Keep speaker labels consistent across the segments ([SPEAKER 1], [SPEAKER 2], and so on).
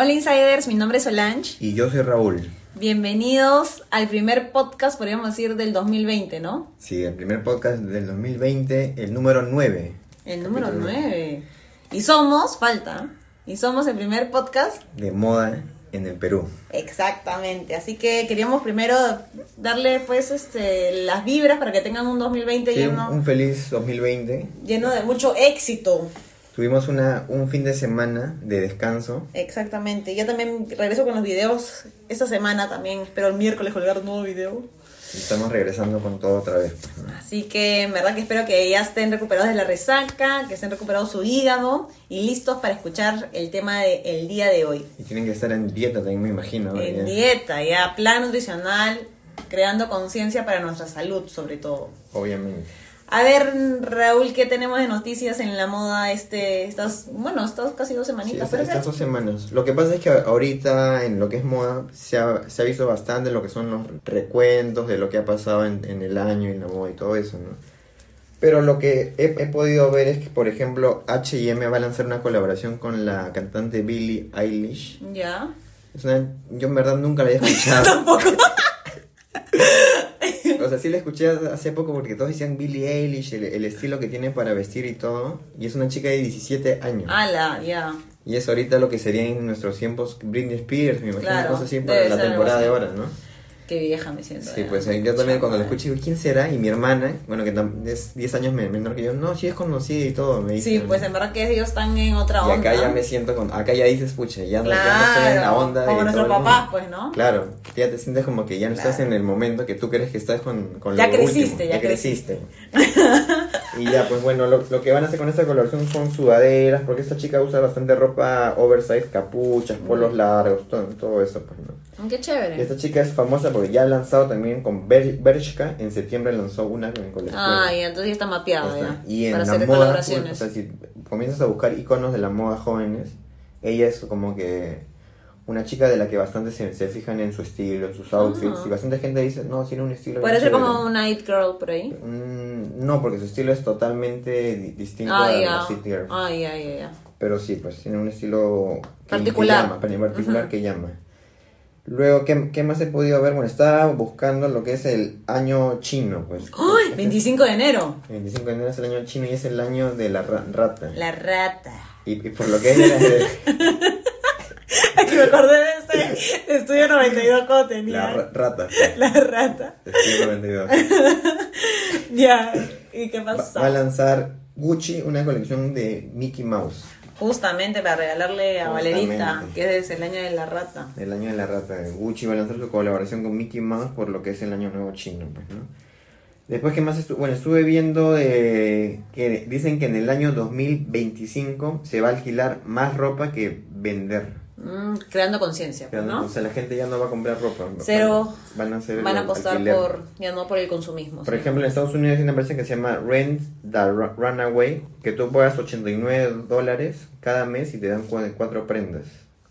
[SPEAKER 1] Hola Insiders, mi nombre es Solange.
[SPEAKER 2] Y yo soy Raúl.
[SPEAKER 1] Bienvenidos al primer podcast, podríamos decir, del 2020, ¿no?
[SPEAKER 2] Sí, el primer podcast del 2020, el número 9.
[SPEAKER 1] El número 9. Y somos, falta, y somos el primer podcast
[SPEAKER 2] de moda en el Perú.
[SPEAKER 1] Exactamente, así que queríamos primero darle pues este las vibras para que tengan un 2020
[SPEAKER 2] Sí,
[SPEAKER 1] lleno,
[SPEAKER 2] un feliz 2020.
[SPEAKER 1] lleno de mucho éxito.
[SPEAKER 2] Tuvimos una, un fin de semana de descanso.
[SPEAKER 1] Exactamente, ya también regreso con los videos esta semana también, espero el miércoles colgar un nuevo video.
[SPEAKER 2] Estamos regresando con todo otra vez.
[SPEAKER 1] Así que en verdad que espero que ya estén recuperados de la resaca, que estén recuperados su hígado y listos para escuchar el tema del día de hoy.
[SPEAKER 2] Y tienen que estar en dieta también, me imagino.
[SPEAKER 1] En
[SPEAKER 2] ya.
[SPEAKER 1] dieta, ya, plan nutricional, creando conciencia para nuestra salud sobre todo.
[SPEAKER 2] Obviamente.
[SPEAKER 1] A ver, Raúl, ¿qué tenemos de noticias en la moda este, estas, bueno, estas casi dos
[SPEAKER 2] Sí,
[SPEAKER 1] semanitas? pero
[SPEAKER 2] estas dos semanas. Lo que pasa es que ahorita en lo que es moda se ha, se ha visto bastante lo que son los recuentos de lo que ha pasado en, en el año en la moda y todo eso, ¿no? Pero lo que he, he podido ver es que, por ejemplo, H&M va a lanzar una colaboración con la cantante Billie Eilish.
[SPEAKER 1] Ya.
[SPEAKER 2] Es una- yo en verdad nunca la había escuchado.
[SPEAKER 1] Tampoco.
[SPEAKER 2] o sea, sí la escuché hace poco porque todos decían Billie Eilish, el, el estilo que tiene para vestir y todo. Y es una chica de 17 años.
[SPEAKER 1] Ala, ya.
[SPEAKER 2] Y es ahorita lo que sería en nuestros tiempos Britney Spears, me imagino,
[SPEAKER 1] Claro,
[SPEAKER 2] cosas así para la temporada
[SPEAKER 1] así.
[SPEAKER 2] de ahora, ¿no?
[SPEAKER 1] Qué vieja me siento.
[SPEAKER 2] Sí,
[SPEAKER 1] ya.
[SPEAKER 2] pues eh, yo también cuando
[SPEAKER 1] Chama.
[SPEAKER 2] escuché digo, ¿quién será? Y mi hermana, bueno, que es 10 años me- menor que yo, no, sí es conocida y todo, me dice.
[SPEAKER 1] Sí, pues en verdad que ellos están en otra
[SPEAKER 2] Y
[SPEAKER 1] onda.
[SPEAKER 2] acá ya me siento con, acá ya dices, pucha, ya no, ya no estoy en la
[SPEAKER 1] Claro,
[SPEAKER 2] onda
[SPEAKER 1] como nuestros papás, pues, ¿no?
[SPEAKER 2] Claro, ya te sientes como que ya no estás
[SPEAKER 1] Claro.
[SPEAKER 2] en el momento que tú crees que estás con, con
[SPEAKER 1] Ya
[SPEAKER 2] lo
[SPEAKER 1] creciste,
[SPEAKER 2] último,
[SPEAKER 1] ya
[SPEAKER 2] creciste. y ya, pues bueno, lo, lo que van a hacer con esta colaboración son sudaderas, porque esta chica usa bastante ropa oversize, capuchas, polos largos, todo, todo eso, pues, ¿no?
[SPEAKER 1] Mm, Qué chévere.
[SPEAKER 2] Y esta chica es famosa porque ya ha lanzado también con Ber- Bershka, en septiembre lanzó una en colección.
[SPEAKER 1] Ah, ya, entonces ya está mapeado
[SPEAKER 2] Ya
[SPEAKER 1] ya.
[SPEAKER 2] está. Y en
[SPEAKER 1] para
[SPEAKER 2] la
[SPEAKER 1] hacer
[SPEAKER 2] moda,
[SPEAKER 1] colaboraciones.
[SPEAKER 2] o sea, si comienzas a buscar iconos de la moda jóvenes, ella es como que una chica de la que bastante se, se fijan en su estilo, en sus outfits,
[SPEAKER 1] Ah.
[SPEAKER 2] y bastante gente dice, no, tiene un estilo...
[SPEAKER 1] Puede ser
[SPEAKER 2] chévere".
[SPEAKER 1] como una It Girl por ahí.
[SPEAKER 2] Mm, no, porque su estilo es totalmente di- distinto
[SPEAKER 1] Ah,
[SPEAKER 2] a
[SPEAKER 1] ya.
[SPEAKER 2] la City Girl.
[SPEAKER 1] Ah, ya, ya, ya.
[SPEAKER 2] Pero sí, pues tiene un estilo que-
[SPEAKER 1] Particular.
[SPEAKER 2] que llama, particular
[SPEAKER 1] Ujú.
[SPEAKER 2] que llama. Luego, ¿qué, ¿qué más he podido ver? Bueno, estaba buscando lo que es el año chino, pues.
[SPEAKER 1] ¡Ay!
[SPEAKER 2] Este
[SPEAKER 1] 25 de enero.
[SPEAKER 2] es- 25 de enero es el año chino y es el año de la ra- rata.
[SPEAKER 1] La rata.
[SPEAKER 2] Y, y por lo que es
[SPEAKER 1] que me acordé de este de Estudio 92 cuando tenía.
[SPEAKER 2] la ra- rata.
[SPEAKER 1] La rata.
[SPEAKER 2] Estudio 92.
[SPEAKER 1] Ya. ¿Y qué
[SPEAKER 2] Va,
[SPEAKER 1] pasa?
[SPEAKER 2] va a lanzar Gucci una colección de Mickey Mouse.
[SPEAKER 1] Justamente para regalarle a
[SPEAKER 2] Justamente.
[SPEAKER 1] Valerita, que es el año de la rata.
[SPEAKER 2] El año de la rata. Gucci va a lanzar su colaboración con Mickey Mouse por lo que es el año nuevo chino, pues, ¿no? Después, ¿qué más estuve? Bueno, estuve viendo de que dicen que en el año 2025 se va a alquilar más ropa que vender.
[SPEAKER 1] Mm, creando conciencia, pues, ¿no?
[SPEAKER 2] O sea, la gente ya no va a comprar ropa.
[SPEAKER 1] Cero.
[SPEAKER 2] Van a hacer
[SPEAKER 1] Van a apostar
[SPEAKER 2] alquiler.
[SPEAKER 1] por, ya no por el consumismo.
[SPEAKER 2] Por
[SPEAKER 1] sí.
[SPEAKER 2] ejemplo, en Estados Unidos hay una empresa que se llama Rent the Ru- Runaway, que tú pagas 89 dólares cada mes y te dan cu- cuatro prendas.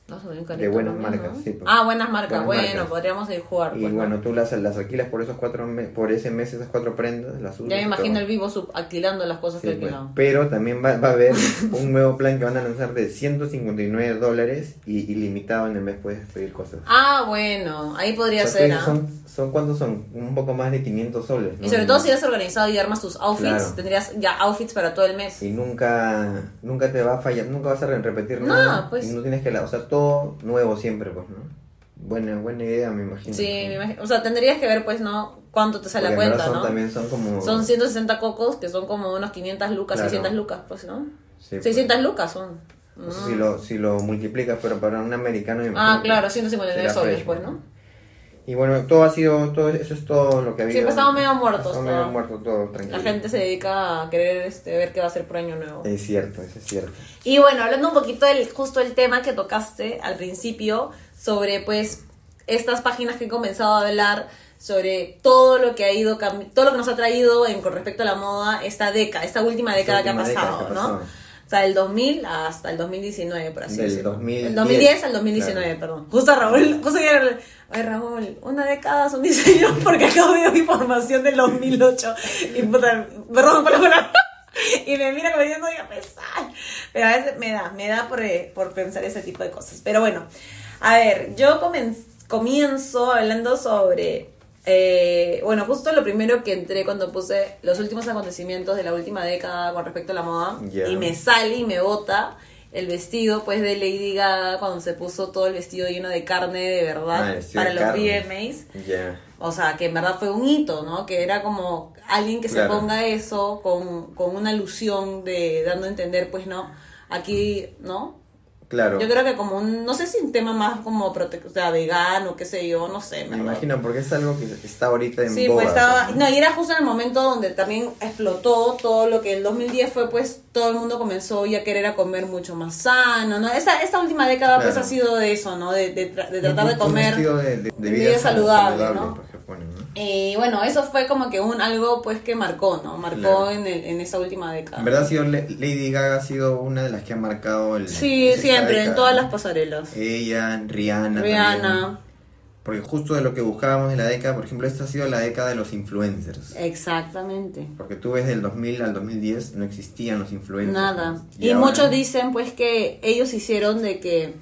[SPEAKER 1] No,
[SPEAKER 2] de buenas marcas,
[SPEAKER 1] ¿no?
[SPEAKER 2] sí, pues.
[SPEAKER 1] Ah, buenas marcas.
[SPEAKER 2] Buenas
[SPEAKER 1] bueno,
[SPEAKER 2] marcas.
[SPEAKER 1] podríamos ir jugar.
[SPEAKER 2] Y
[SPEAKER 1] pues, ¿no?
[SPEAKER 2] bueno, tú las, las alquilas por esos cuatro me- por ese mes esas cuatro prendas, las.
[SPEAKER 1] Ya me imagino el vivo sub alquilando las cosas
[SPEAKER 2] Sí,
[SPEAKER 1] que
[SPEAKER 2] pues. Pero también va, va a haber un nuevo plan que van a lanzar de 159 dólares y ilimitado en el mes puedes pedir cosas.
[SPEAKER 1] Ah, bueno, ahí podría
[SPEAKER 2] O sea,
[SPEAKER 1] ser, ¿ah?
[SPEAKER 2] son, son cuántos son? Un poco más de 500 soles. ¿no?
[SPEAKER 1] Y sobre todo si eres organizado y armas tus outfits,
[SPEAKER 2] Claro.
[SPEAKER 1] tendrías ya outfits para todo el mes.
[SPEAKER 2] y nunca nunca te va a fallar, nunca vas a re- repetir
[SPEAKER 1] No,
[SPEAKER 2] nada.
[SPEAKER 1] pues.
[SPEAKER 2] Y no tienes que, la- o sea, todo nuevo siempre, pues, ¿no? Buena buena idea, me imagino.
[SPEAKER 1] Sí, me imagino. O sea, tendrías que ver, pues, ¿no? Cuánto te sale
[SPEAKER 2] Porque
[SPEAKER 1] la
[SPEAKER 2] en
[SPEAKER 1] cuenta,
[SPEAKER 2] son,
[SPEAKER 1] ¿no?
[SPEAKER 2] también son como
[SPEAKER 1] Son 160 cocos, que son como unos 500 lucas,
[SPEAKER 2] Claro.
[SPEAKER 1] 600 lucas, pues, ¿no?
[SPEAKER 2] Sí, pues.
[SPEAKER 1] 600 lucas son.
[SPEAKER 2] No si lo, si lo multiplicas, pero para un americano. me
[SPEAKER 1] Ah, claro, 159
[SPEAKER 2] será
[SPEAKER 1] soles,
[SPEAKER 2] fresh,
[SPEAKER 1] pues, ¿no?
[SPEAKER 2] Y bueno, todo ha sido, todo eso es todo lo que había.
[SPEAKER 1] Sí, pues, estamos medio muertos,
[SPEAKER 2] Estamos medio muertos todo, tranquilo.
[SPEAKER 1] La gente se dedica a querer este, ver qué va a hacer por año nuevo.
[SPEAKER 2] Es cierto, eso es cierto.
[SPEAKER 1] Y bueno, hablando un poquito del justo el tema que tocaste al principio sobre pues estas páginas que he comenzado a hablar sobre todo lo que ha ido cambi- todo lo que nos ha traído en con respecto a la moda esta década, esta última década que ha
[SPEAKER 2] década
[SPEAKER 1] pasado,
[SPEAKER 2] que ha
[SPEAKER 1] ¿no? O sea, del 2000 hasta el 2019, por así
[SPEAKER 2] Del
[SPEAKER 1] decirlo.
[SPEAKER 2] 2010,
[SPEAKER 1] el 2010 al 2019,
[SPEAKER 2] claro.
[SPEAKER 1] perdón. Justo Raúl, justo ayer, Ay, Raúl, una década son 10 años porque acabo de ver información del 2008. Y puta, perdón la palabra. Y me mira como diciendo, voy a pesar. Pero a veces me da, me da por, eh, por pensar ese tipo de cosas. Pero bueno, a ver, yo comienzo hablando sobre... eh, bueno, justo lo primero que entré cuando puse los últimos acontecimientos de la última década con respecto a la moda
[SPEAKER 2] Ya.
[SPEAKER 1] y me sale y me bota el vestido pues de Lady Gaga cuando se puso todo el vestido lleno de carne de
[SPEAKER 2] Ah,
[SPEAKER 1] verdad
[SPEAKER 2] vestido
[SPEAKER 1] para los. VMAs.
[SPEAKER 2] Ya.
[SPEAKER 1] O sea, que en verdad fue un hito, ¿no? Que era como alguien que
[SPEAKER 2] Claro.
[SPEAKER 1] se ponga eso con, con una alusión de dando a entender, pues, ¿no? Aquí, ¿no?
[SPEAKER 2] Claro.
[SPEAKER 1] Yo creo que como un, no sé si un tema más como prote o sea, vegano, qué sé yo, no sé.
[SPEAKER 2] Me
[SPEAKER 1] verdad.
[SPEAKER 2] imagino, porque es algo que está ahorita en
[SPEAKER 1] Sí,
[SPEAKER 2] boga,
[SPEAKER 1] pues estaba,
[SPEAKER 2] pues, ¿no?
[SPEAKER 1] y era justo en el momento donde también explotó todo lo que el 2010 fue, pues todo el mundo comenzó ya a querer a comer mucho más sano, ¿no? Esta, esta última década pues ha sido de eso, ¿no? De, de tra- de
[SPEAKER 2] Un-
[SPEAKER 1] tratar de comer
[SPEAKER 2] de, de- de
[SPEAKER 1] vida
[SPEAKER 2] vida
[SPEAKER 1] saludable,
[SPEAKER 2] saludable,
[SPEAKER 1] ¿no?
[SPEAKER 2] Ponen, ¿no?
[SPEAKER 1] Y bueno, eso fue como que un algo pues que marcó, ¿no? Marcó
[SPEAKER 2] Claro.
[SPEAKER 1] en, el, en esa última década.
[SPEAKER 2] En verdad, ha sido Lady Gaga ha sido una de las que ha marcado el.
[SPEAKER 1] Sí, siempre, en todas las pasarelas.
[SPEAKER 2] Ella, Rihanna.
[SPEAKER 1] Rihanna.
[SPEAKER 2] también. Porque justo de lo que buscábamos de la década, por ejemplo, esta ha sido la década de los influencers.
[SPEAKER 1] Exactamente.
[SPEAKER 2] Porque tú ves del 2000 al 2010 no existían los influencers.
[SPEAKER 1] Nada. Y,
[SPEAKER 2] ahora-
[SPEAKER 1] muchos dicen pues que ellos hicieron de que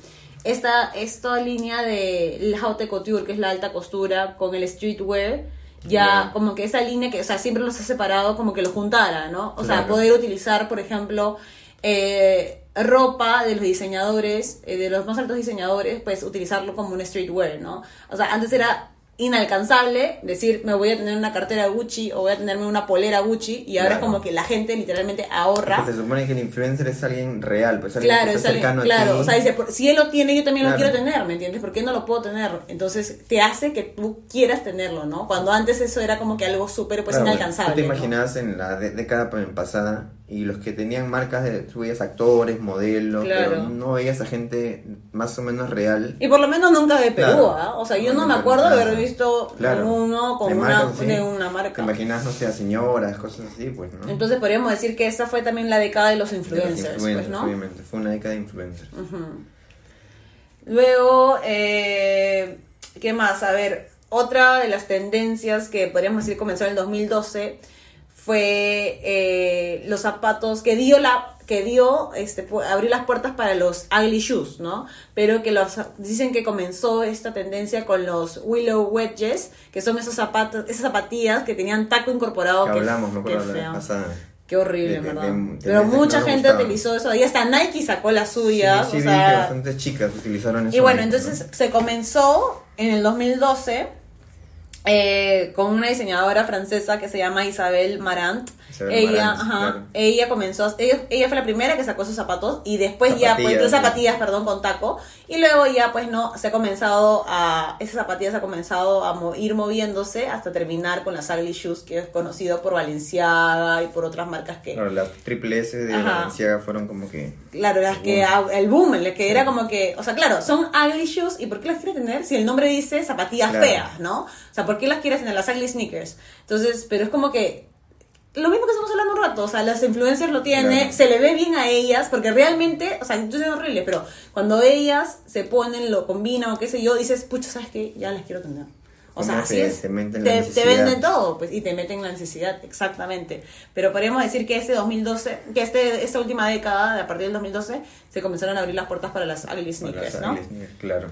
[SPEAKER 1] esta, esta línea de la haute couture, que es la alta costura, con el streetwear, ya como que esa línea que, o sea, siempre los ha separado, como que lo juntara, ¿no? O sea, poder utilizar, por ejemplo, eh, ropa de los diseñadores, eh, de los más altos diseñadores, pues utilizarlo como un streetwear, ¿no? O sea, antes era inalcanzable decir me voy a tener una cartera Gucci o voy a tenerme una polera Gucci y ahora es como que la gente literalmente ahorra
[SPEAKER 2] Porque se supone que el influencer es alguien real, pues alguien
[SPEAKER 1] Claro,
[SPEAKER 2] que
[SPEAKER 1] es
[SPEAKER 2] está
[SPEAKER 1] alguien-
[SPEAKER 2] cercano
[SPEAKER 1] claro,
[SPEAKER 2] a ti.
[SPEAKER 1] o sea, dice, por- si él lo tiene, yo también lo quiero tener, ¿me entiendes? ¿Por qué no lo puedo tener? Entonces te hace que tú quieras tenerlo, ¿no? Cuando antes eso era como que algo súper pues inalcanzable.
[SPEAKER 2] Tú te
[SPEAKER 1] ¿no?
[SPEAKER 2] imaginabas en la década pa- pasada y los que tenían marcas de, tú veías actores, modelos,
[SPEAKER 1] Claro.
[SPEAKER 2] pero no veías a gente más o menos real.
[SPEAKER 1] Y por lo menos nunca de Perú,
[SPEAKER 2] Claro.
[SPEAKER 1] ¿ah? O sea, yo
[SPEAKER 2] No,
[SPEAKER 1] no me acuerdo de haber visto
[SPEAKER 2] Claro.
[SPEAKER 1] ninguno con
[SPEAKER 2] De
[SPEAKER 1] una,
[SPEAKER 2] marcas, sí.
[SPEAKER 1] de una
[SPEAKER 2] Te
[SPEAKER 1] marca.
[SPEAKER 2] imaginas, no sé, a señoras, cosas así, pues, ¿no?
[SPEAKER 1] Entonces podríamos decir que esa fue también la década de los
[SPEAKER 2] De los
[SPEAKER 1] influencers, pues, ¿no?
[SPEAKER 2] Obviamente, fue una década de influencers.
[SPEAKER 1] Luego, eh, ¿qué más? A ver, otra de las tendencias que podríamos decir comenzó en el 2012 fue eh, los zapatos que dio la que dio este abrió las puertas para los ugly shoes, ¿no? Pero que los dicen que comenzó esta tendencia con los willow wedges, que son esos zapatos, esas zapatillas que tenían taco incorporado,
[SPEAKER 2] que
[SPEAKER 1] que
[SPEAKER 2] hablamos, vez pasada.
[SPEAKER 1] Qué horrible,
[SPEAKER 2] De-
[SPEAKER 1] en
[SPEAKER 2] de-
[SPEAKER 1] verdad.
[SPEAKER 2] de-
[SPEAKER 1] Pero
[SPEAKER 2] que
[SPEAKER 1] mucha
[SPEAKER 2] no
[SPEAKER 1] gente utilizó eso. Y hasta Nike sacó la suya.
[SPEAKER 2] sí, sí,
[SPEAKER 1] o
[SPEAKER 2] vi
[SPEAKER 1] sea,
[SPEAKER 2] que bastantes chicas utilizaron eso.
[SPEAKER 1] y bueno,
[SPEAKER 2] ¿no?
[SPEAKER 1] entonces se comenzó en el 2012 eh, con una diseñadora francesa que se llama Isabel Marant.
[SPEAKER 2] Isabel
[SPEAKER 1] ella,
[SPEAKER 2] Marant,
[SPEAKER 1] ajá,
[SPEAKER 2] claro.
[SPEAKER 1] ella comenzó, ella, ella fue la primera que sacó esos zapatos y después ya, pues,
[SPEAKER 2] Zapatillas,
[SPEAKER 1] zapatillas, perdón, con taco. Y luego ya, pues, no, se ha comenzado a, esas zapatillas ha comenzado a mo- ir moviéndose hasta terminar con las ugly shoes, que es conocido por Valenciaga y por otras marcas que,
[SPEAKER 2] Claro, las triple S de
[SPEAKER 1] Ajá.
[SPEAKER 2] Valenciaga fueron como que...
[SPEAKER 1] Claro, las que
[SPEAKER 2] boom.
[SPEAKER 1] el boom, el que
[SPEAKER 2] Sí.
[SPEAKER 1] era como que, o sea, claro, son ugly shoes y ¿por qué las quieres tener si el nombre dice zapatillas feas, ¿no? O sea, ¿por qué las quieres tener las ugly sneakers? Entonces, pero es como que lo mismo que estamos hablando un rato, o sea, las influencers lo tienen,
[SPEAKER 2] Claro.
[SPEAKER 1] se le ve bien a ellas, porque realmente, o sea, entonces es horrible, pero cuando ellas se ponen, lo combinan o qué sé yo, dices, pucha, ¿sabes qué? Ya las quiero tener. O sea,
[SPEAKER 2] ¿Cómo
[SPEAKER 1] así
[SPEAKER 2] te-
[SPEAKER 1] es.
[SPEAKER 2] te
[SPEAKER 1] te,
[SPEAKER 2] necesidad?
[SPEAKER 1] venden todo, pues, y te meten la necesidad, exactamente. Pero podríamos decir que este 2012, que este, esta última década, a partir del 2012, se comenzaron a abrir las puertas para las ugly
[SPEAKER 2] Para
[SPEAKER 1] sneakers,
[SPEAKER 2] las
[SPEAKER 1] ¿no?
[SPEAKER 2] ugly sneakers, claro.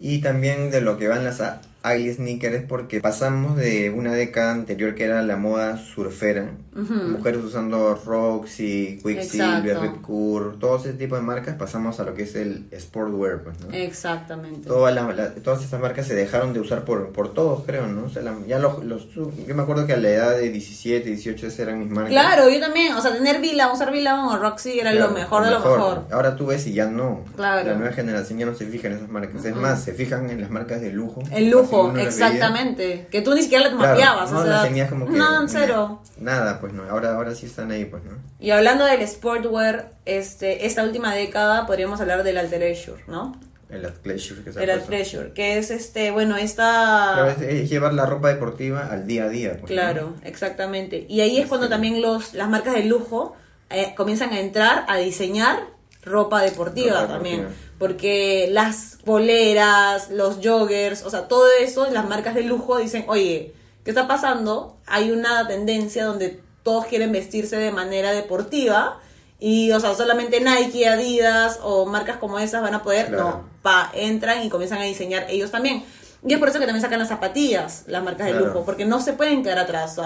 [SPEAKER 2] Y también de lo que van las ugly sneakers es porque pasamos de una década anterior que era la moda surfera, mujeres usando Roxy, Quicksilver. Ripcur, todo ese tipo de marcas, pasamos a lo que es el sportwear, pues, ¿no?
[SPEAKER 1] Exactamente.
[SPEAKER 2] Toda la- la- todas estas marcas se dejaron de usar por, por todos, creo, ¿no? O sea, la- ya los, los- yo me acuerdo que a la edad de 17, 18 esas eran mis marcas.
[SPEAKER 1] Claro, yo también, o sea, tener Vila, usar Vila o Roxy era
[SPEAKER 2] Claro,
[SPEAKER 1] lo mejor de lo mejor.
[SPEAKER 2] Ahora tú ves y ya no.
[SPEAKER 1] Claro.
[SPEAKER 2] La nueva generación ya no se fija en esas marcas. Es más, se fijan en las marcas de lujo.
[SPEAKER 1] El lujo,
[SPEAKER 2] veía.
[SPEAKER 1] exactamente. Que tú ni siquiera las
[SPEAKER 2] Claro,
[SPEAKER 1] mapeabas,
[SPEAKER 2] no
[SPEAKER 1] o sea,
[SPEAKER 2] las como que.
[SPEAKER 1] no, en cero.
[SPEAKER 2] Nada, pues no. Ahora, ahora sí están ahí, pues no.
[SPEAKER 1] Y hablando del sportwear, este, esta última década podríamos hablar del Alteration, ¿no?
[SPEAKER 2] El athleisure que se
[SPEAKER 1] El. Alteration, que es este, bueno, esta...
[SPEAKER 2] Claro, es, es llevar la ropa deportiva al día a día. Pues, ¿no?
[SPEAKER 1] Claro, exactamente. Y ahí es cuando también los, las marcas de lujo eh, comienzan a entrar a diseñar ropa deportiva
[SPEAKER 2] Ropa
[SPEAKER 1] también.
[SPEAKER 2] deportiva.
[SPEAKER 1] Porque las poleras, los joggers, o sea, todo eso, las marcas de lujo dicen, oye, ¿qué está pasando? Hay una tendencia donde todos quieren vestirse de manera deportiva Y, o sea, solamente Nike, Adidas o marcas como esas van a poder,
[SPEAKER 2] Claro.
[SPEAKER 1] no, pa, entran y comienzan a diseñar ellos también. Y es por eso que también sacan las zapatillas, las marcas de
[SPEAKER 2] Claro.
[SPEAKER 1] lujo, porque no se pueden quedar atrás.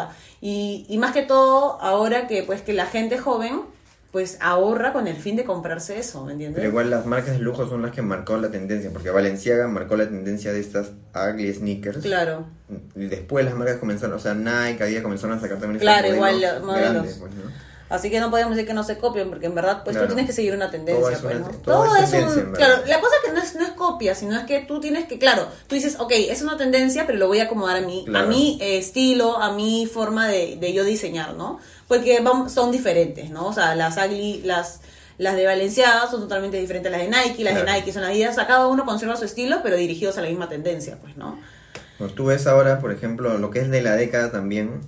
[SPEAKER 1] y, y más que todo, ahora que pues que la gente joven, pues ahorra con el fin de comprarse eso, ¿me entiendes?
[SPEAKER 2] Pero igual las marcas de lujo son las que marcó la tendencia, porque Valenciaga marcó la tendencia de estas ugly sneakers.
[SPEAKER 1] Claro.
[SPEAKER 2] Y después las marcas comenzaron, o sea, Nike, Adidas comenzaron a sacar también estos
[SPEAKER 1] Claro, igual,
[SPEAKER 2] modelos
[SPEAKER 1] los modelos.
[SPEAKER 2] grandes, pues, ¿no?
[SPEAKER 1] Así que no podemos decir que no se copien, porque en verdad, pues
[SPEAKER 2] Claro.
[SPEAKER 1] tú tienes que seguir una tendencia.
[SPEAKER 2] Todo es
[SPEAKER 1] pues,
[SPEAKER 2] una-
[SPEAKER 1] ¿no?
[SPEAKER 2] todo
[SPEAKER 1] Todo
[SPEAKER 2] es
[SPEAKER 1] es un. Claro, la cosa que no es, no es copia, sino es que tú tienes que, claro, tú dices, ok, es una tendencia, pero lo voy a acomodar a a
[SPEAKER 2] Claro.
[SPEAKER 1] mi eh, estilo, a mi forma de, de yo diseñar, ¿no? Porque son diferentes, ¿no? O sea, las ugly, las. Las de Valenciaga son totalmente diferentes a las de Nike, las de
[SPEAKER 2] Claro.
[SPEAKER 1] Nike son las de Adidas, o sea, cada uno conserva su estilo, pero dirigidos a la misma tendencia, pues, ¿no?
[SPEAKER 2] Cuando tú ves ahora, por ejemplo, lo que es de la década también,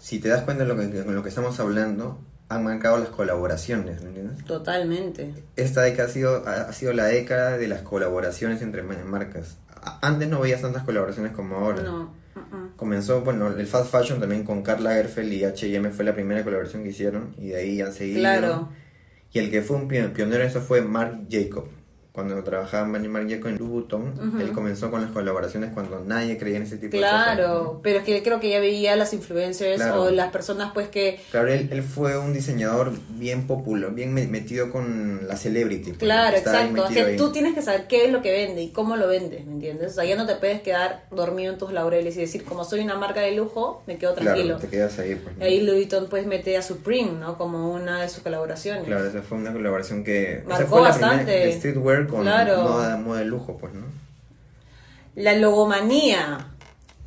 [SPEAKER 2] si te das cuenta de lo que, lo que estamos hablando, han marcado las colaboraciones, ¿me entiendes?
[SPEAKER 1] Totalmente.
[SPEAKER 2] Esta década ha sido, ha sido la década de las colaboraciones entre ma- marcas. Antes no veías tantas colaboraciones como ahora.
[SPEAKER 1] No. mm.
[SPEAKER 2] Comenzó, bueno, el fast fashion también con Karl Lagerfeld y H&M fue la primera colaboración que hicieron y de ahí han seguido.
[SPEAKER 1] Claro.
[SPEAKER 2] Y el que fue un pio- pionero en eso fue Marc Jacob. Cuando trabajaba Marc Jacob en Louis Vuitton,
[SPEAKER 1] Ujú.
[SPEAKER 2] él comenzó con las colaboraciones cuando nadie creía en ese tipo de cosas.
[SPEAKER 1] Claro, pero es que creo que ya veía las influencers
[SPEAKER 2] Claro.
[SPEAKER 1] o las personas pues que
[SPEAKER 2] Claro, él, él fue un diseñador bien popular, bien me- metido con la celebrity. pues,
[SPEAKER 1] Claro, exacto. Es que
[SPEAKER 2] ahí.
[SPEAKER 1] tú tienes que saber qué es lo que vende y cómo lo vendes, ¿me entiendes? O sea, ya no te puedes quedar dormido en tus laureles y decir, como soy una marca de lujo, me quedo tranquilo.
[SPEAKER 2] Claro, te quedas ahí. Pues, ¿no?
[SPEAKER 1] Ahí Louis Vuitton pues mete a Supreme, ¿no? Como una de sus colaboraciones.
[SPEAKER 2] Claro, esa fue una colaboración que... esa
[SPEAKER 1] Marcó
[SPEAKER 2] fue la
[SPEAKER 1] bastante.
[SPEAKER 2] primera de streetwear con
[SPEAKER 1] Claro.
[SPEAKER 2] moda, moda de lujo, pues, ¿no?
[SPEAKER 1] La logomanía.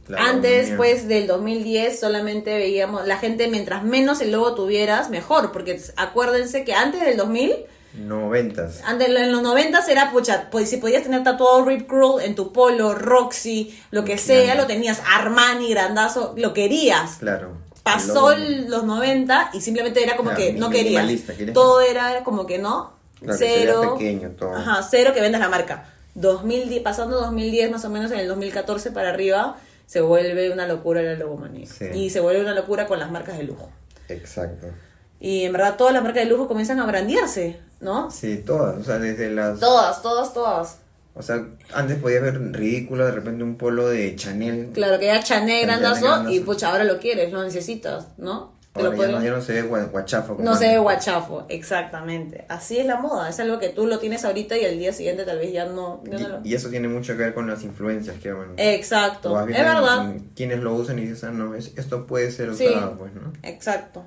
[SPEAKER 2] La
[SPEAKER 1] Antes,
[SPEAKER 2] logomanía.
[SPEAKER 1] pues, del 2010 solamente veíamos, la gente mientras menos el logo tuvieras, mejor, porque acuérdense que antes del 2000
[SPEAKER 2] Noventas.
[SPEAKER 1] Antes, en los 90 era, pucha, pues si podías tener tatuado Rip Curl en tu polo, Roxy, lo que sea,
[SPEAKER 2] Claro.
[SPEAKER 1] lo tenías, Armani, Grandazo, lo querías.
[SPEAKER 2] Claro.
[SPEAKER 1] Pasó
[SPEAKER 2] El
[SPEAKER 1] los 90 y simplemente era como
[SPEAKER 2] Claro,
[SPEAKER 1] que no querías- Todo era como que no,
[SPEAKER 2] Claro,
[SPEAKER 1] cero.
[SPEAKER 2] pequeño todo.
[SPEAKER 1] Ajá, cero que vendas la marca. 2010, pasando 2010 más o menos, en el 2014 para arriba, se vuelve una locura la logomanía.
[SPEAKER 2] Sí.
[SPEAKER 1] Y se vuelve una locura con las marcas de lujo.
[SPEAKER 2] Exacto.
[SPEAKER 1] Y en verdad todas las marcas de lujo comienzan a brandearse, ¿no?
[SPEAKER 2] Sí, todas. O sea, desde las...
[SPEAKER 1] Todas, todas, todas.
[SPEAKER 2] O sea, antes podías ver ridículo de repente un polo de Chanel.
[SPEAKER 1] Claro, que era Chanel
[SPEAKER 2] Chanel
[SPEAKER 1] grandazo
[SPEAKER 2] grandazo.
[SPEAKER 1] y pucha, ahora lo quieres, lo necesitas, ¿no? Te lo
[SPEAKER 2] Ahora ya, no,
[SPEAKER 1] pueden-
[SPEAKER 2] ya no se ve gua- guachafo.
[SPEAKER 1] No se ve guachafo, exactamente. Así es la moda, es algo que tú lo tienes ahorita y al día siguiente tal vez ya no... ya no lo-
[SPEAKER 2] Y, y eso tiene mucho que ver con las influencias que van.
[SPEAKER 1] Exacto, es verdad,
[SPEAKER 2] en- Quienes lo usan y dices, ah, no, es- esto puede ser
[SPEAKER 1] Sí.
[SPEAKER 2] usado, pues, ¿no?
[SPEAKER 1] exacto.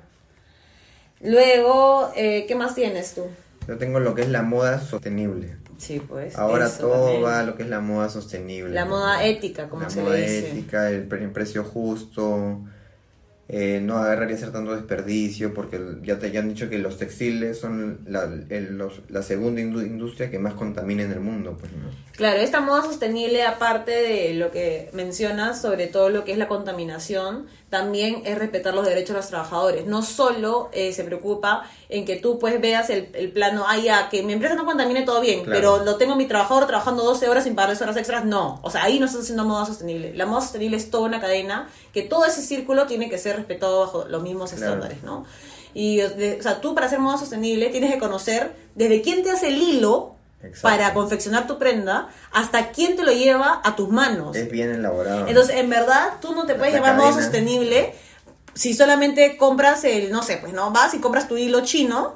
[SPEAKER 1] Luego, eh, ¿qué más tienes tú?
[SPEAKER 2] Yo tengo lo que es la moda sostenible.
[SPEAKER 1] Sí, pues.
[SPEAKER 2] Ahora todo
[SPEAKER 1] también.
[SPEAKER 2] va a lo que es la moda sostenible.
[SPEAKER 1] La moda ética, como
[SPEAKER 2] la
[SPEAKER 1] se
[SPEAKER 2] moda
[SPEAKER 1] le dice.
[SPEAKER 2] ética, el, pre- el precio justo, eh, no agarrar y hacer tanto desperdicio, porque ya te ya han dicho que los textiles son la, el- los- la segunda indu- industria que más contamina en el mundo, pues, ¿no?
[SPEAKER 1] Claro, esta moda sostenible, aparte de lo que mencionas sobre todo lo que es la contaminación, también es respetar los derechos de los trabajadores. No solo eh, se preocupa en que tú pues veas el, el plano, ah, ya, que mi empresa no contamine todo bien,
[SPEAKER 2] Claro.
[SPEAKER 1] pero lo tengo mi trabajador trabajando 12 horas sin pagar horas extras. No, o sea, ahí no estás haciendo moda sostenible. La moda sostenible es toda una cadena que todo ese círculo tiene que ser respetado bajo los mismos
[SPEAKER 2] Claro.
[SPEAKER 1] estándares, ¿no? Y, de- o sea, tú para hacer moda sostenible tienes que conocer desde quién te hace el hilo
[SPEAKER 2] Exacto.
[SPEAKER 1] para confeccionar tu prenda hasta quién te lo lleva a tus manos.
[SPEAKER 2] Es bien elaborado.
[SPEAKER 1] Entonces, en verdad, tú no te puedes modo
[SPEAKER 2] cadena.
[SPEAKER 1] sostenible si solamente compras el, no sé, pues no, vas y compras tu hilo chino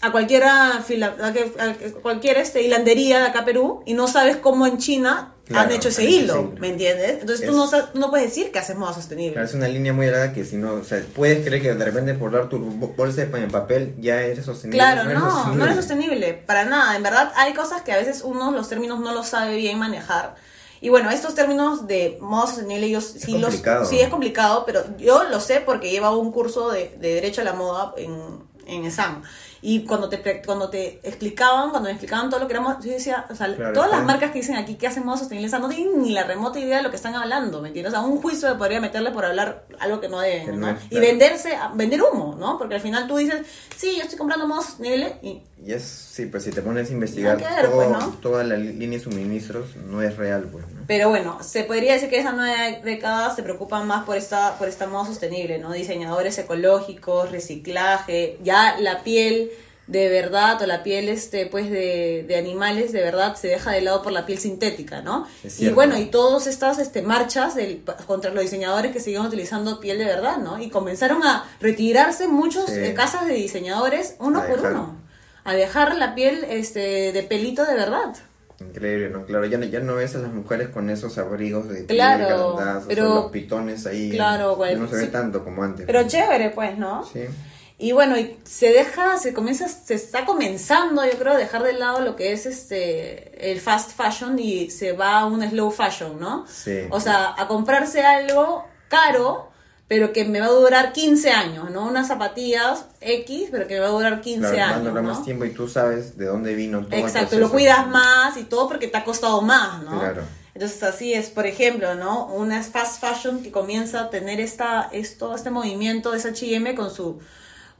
[SPEAKER 1] a cualquiera fila- a cualquier este hilandería de acá Perú y no sabes cómo en China
[SPEAKER 2] Claro,
[SPEAKER 1] han hecho ese
[SPEAKER 2] han
[SPEAKER 1] hilo. ¿me entiendes? Entonces tú
[SPEAKER 2] Es-
[SPEAKER 1] no, sa- tú no puedes decir que haces moda sostenible.
[SPEAKER 2] Claro, es una línea muy larga que si no, o sea, puedes creer que de repente por dar tu bo- bolsa de papel ya eres sostenible.
[SPEAKER 1] Claro,
[SPEAKER 2] eres
[SPEAKER 1] no, no eres sostenible, para nada. En verdad hay cosas que a veces uno los términos no los sabe bien manejar. Y bueno, estos términos de modo sostenible yo sí los sí es complicado, pero yo lo sé porque he llevado un curso de, de derecho a la moda en en ESAM. Y cuando te cuando te explicaban, cuando me explicaban todo lo que éramos, yo decía, o sea,
[SPEAKER 2] Claro,
[SPEAKER 1] todas las marcas que dicen aquí que hacen modo sostenible, no tienen ni la remota idea de lo que están hablando, ¿me entiendes? O sea, un juicio se podría meterle por hablar algo que no deben,
[SPEAKER 2] no
[SPEAKER 1] Y venderse, vender humo, ¿no? Porque al final tú dices, sí, yo estoy comprando modo sostenible y
[SPEAKER 2] Y es, sí, pues si te pones a investigar todo-
[SPEAKER 1] pues, ¿no?
[SPEAKER 2] toda la línea de suministros, no es real, pues, ¿no?
[SPEAKER 1] Pero bueno, se podría decir que esa nueva década se preocupa más por esta, por esta moda sostenible, ¿no? Diseñadores ecológicos, reciclaje, ya la piel de verdad o la piel este pues de, de animales de verdad se deja de lado por la piel sintética, ¿no? Y bueno, y todas estas este, marchas del, contra los diseñadores que seguían utilizando piel de verdad, ¿no? Y comenzaron a retirarse muchos
[SPEAKER 2] Sí.
[SPEAKER 1] eh, casas de diseñadores uno
[SPEAKER 2] A
[SPEAKER 1] por
[SPEAKER 2] dejar.
[SPEAKER 1] uno, a dejar la piel este de pelito de verdad.
[SPEAKER 2] Increíble, ¿no? Claro, ya no, ya no ves a las mujeres con esos abrigos de piel
[SPEAKER 1] Claro,
[SPEAKER 2] grandazo,
[SPEAKER 1] pero-
[SPEAKER 2] los pitones ahí.
[SPEAKER 1] Claro, cual-
[SPEAKER 2] no se ve
[SPEAKER 1] sí.
[SPEAKER 2] tanto como antes.
[SPEAKER 1] Pero chévere, pues, ¿no?
[SPEAKER 2] Sí.
[SPEAKER 1] Y bueno, y se deja, se comienza, se está comenzando, yo creo, dejar de lado lo que es este el fast fashion y se va a un slow fashion, ¿no?
[SPEAKER 2] Sí.
[SPEAKER 1] O sea, a comprarse algo caro, pero que me va a durar 15 años, ¿no? Unas zapatillas X, pero que me va a durar 15
[SPEAKER 2] Claro, va a
[SPEAKER 1] años, ¿no?
[SPEAKER 2] más tiempo y tú sabes de dónde vino todo
[SPEAKER 1] Exacto, lo cuidas más y todo porque te ha costado más, ¿no?
[SPEAKER 2] Claro.
[SPEAKER 1] Entonces así es, por ejemplo, ¿no? Una fast fashion que comienza a tener esta, esto, este movimiento de esa H&M con su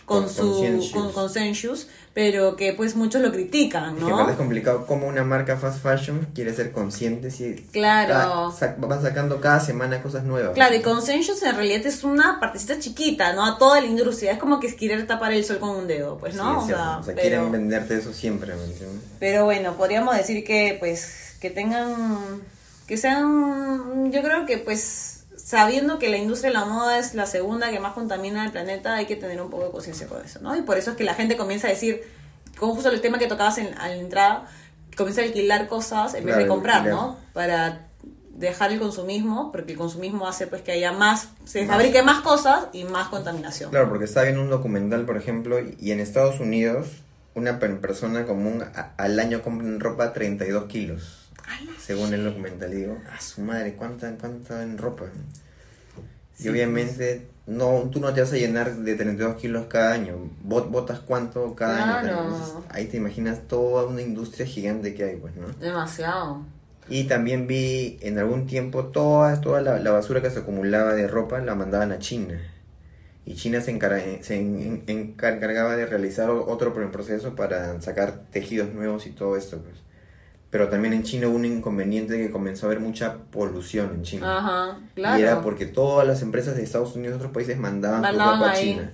[SPEAKER 1] con,
[SPEAKER 2] Con
[SPEAKER 1] su con Conscientious, pero que pues muchos lo critican,
[SPEAKER 2] Es que en verdad es
[SPEAKER 1] ¿no?
[SPEAKER 2] complicado cómo una marca fast fashion quiere ser consciente si
[SPEAKER 1] Claro.
[SPEAKER 2] cada- va sacando cada semana cosas nuevas.
[SPEAKER 1] Claro, y Conscientious en realidad es una partecita chiquita, ¿no? A toda la industria, es como que es querer tapar el sol con un dedo, pues, ¿no? o sea,
[SPEAKER 2] O sea,
[SPEAKER 1] pero-
[SPEAKER 2] quieren venderte eso siempre, ¿me entiendes?
[SPEAKER 1] Pero bueno, podríamos decir que pues que tengan que sean yo creo que pues sabiendo que la industria de la moda es la segunda que más contamina el planeta, hay que tener un poco de conciencia con eso, ¿no? Y por eso es que la gente comienza a decir, como justo el tema que tocabas en, a la entrada, comienza a alquilar cosas en vez de comprar,
[SPEAKER 2] alquilar.
[SPEAKER 1] ¿no? Para dejar el consumismo, porque el consumismo hace pues que haya más, se
[SPEAKER 2] Más.
[SPEAKER 1] fabrique más cosas y más contaminación.
[SPEAKER 2] Claro, porque estaba viendo un documental, por ejemplo, y en Estados Unidos una per- persona común al año compra en ropa 32 kilos. Según el documental, y digo, a su madre, ¿cuánta, cuánta en ropa? Y obviamente no, tú no te vas a llenar de 32 kilos cada año. Bot, botas cuánto cada año. Entonces, ahí te imaginas toda una industria gigante que hay, pues, ¿no?
[SPEAKER 1] Demasiado.
[SPEAKER 2] Y también vi en algún tiempo toda, toda la, la basura que se acumulaba de ropa la mandaban a China. Y China se, encara- se en- en- encargaba de realizar otro pro- proceso para sacar tejidos nuevos y todo esto. Pues. Pero también en China hubo un inconveniente que comenzó a haber mucha polución en China.
[SPEAKER 1] Ajá, claro.
[SPEAKER 2] Y era porque todas las empresas de Estados Unidos y otros países mandaban, su ropa a. China.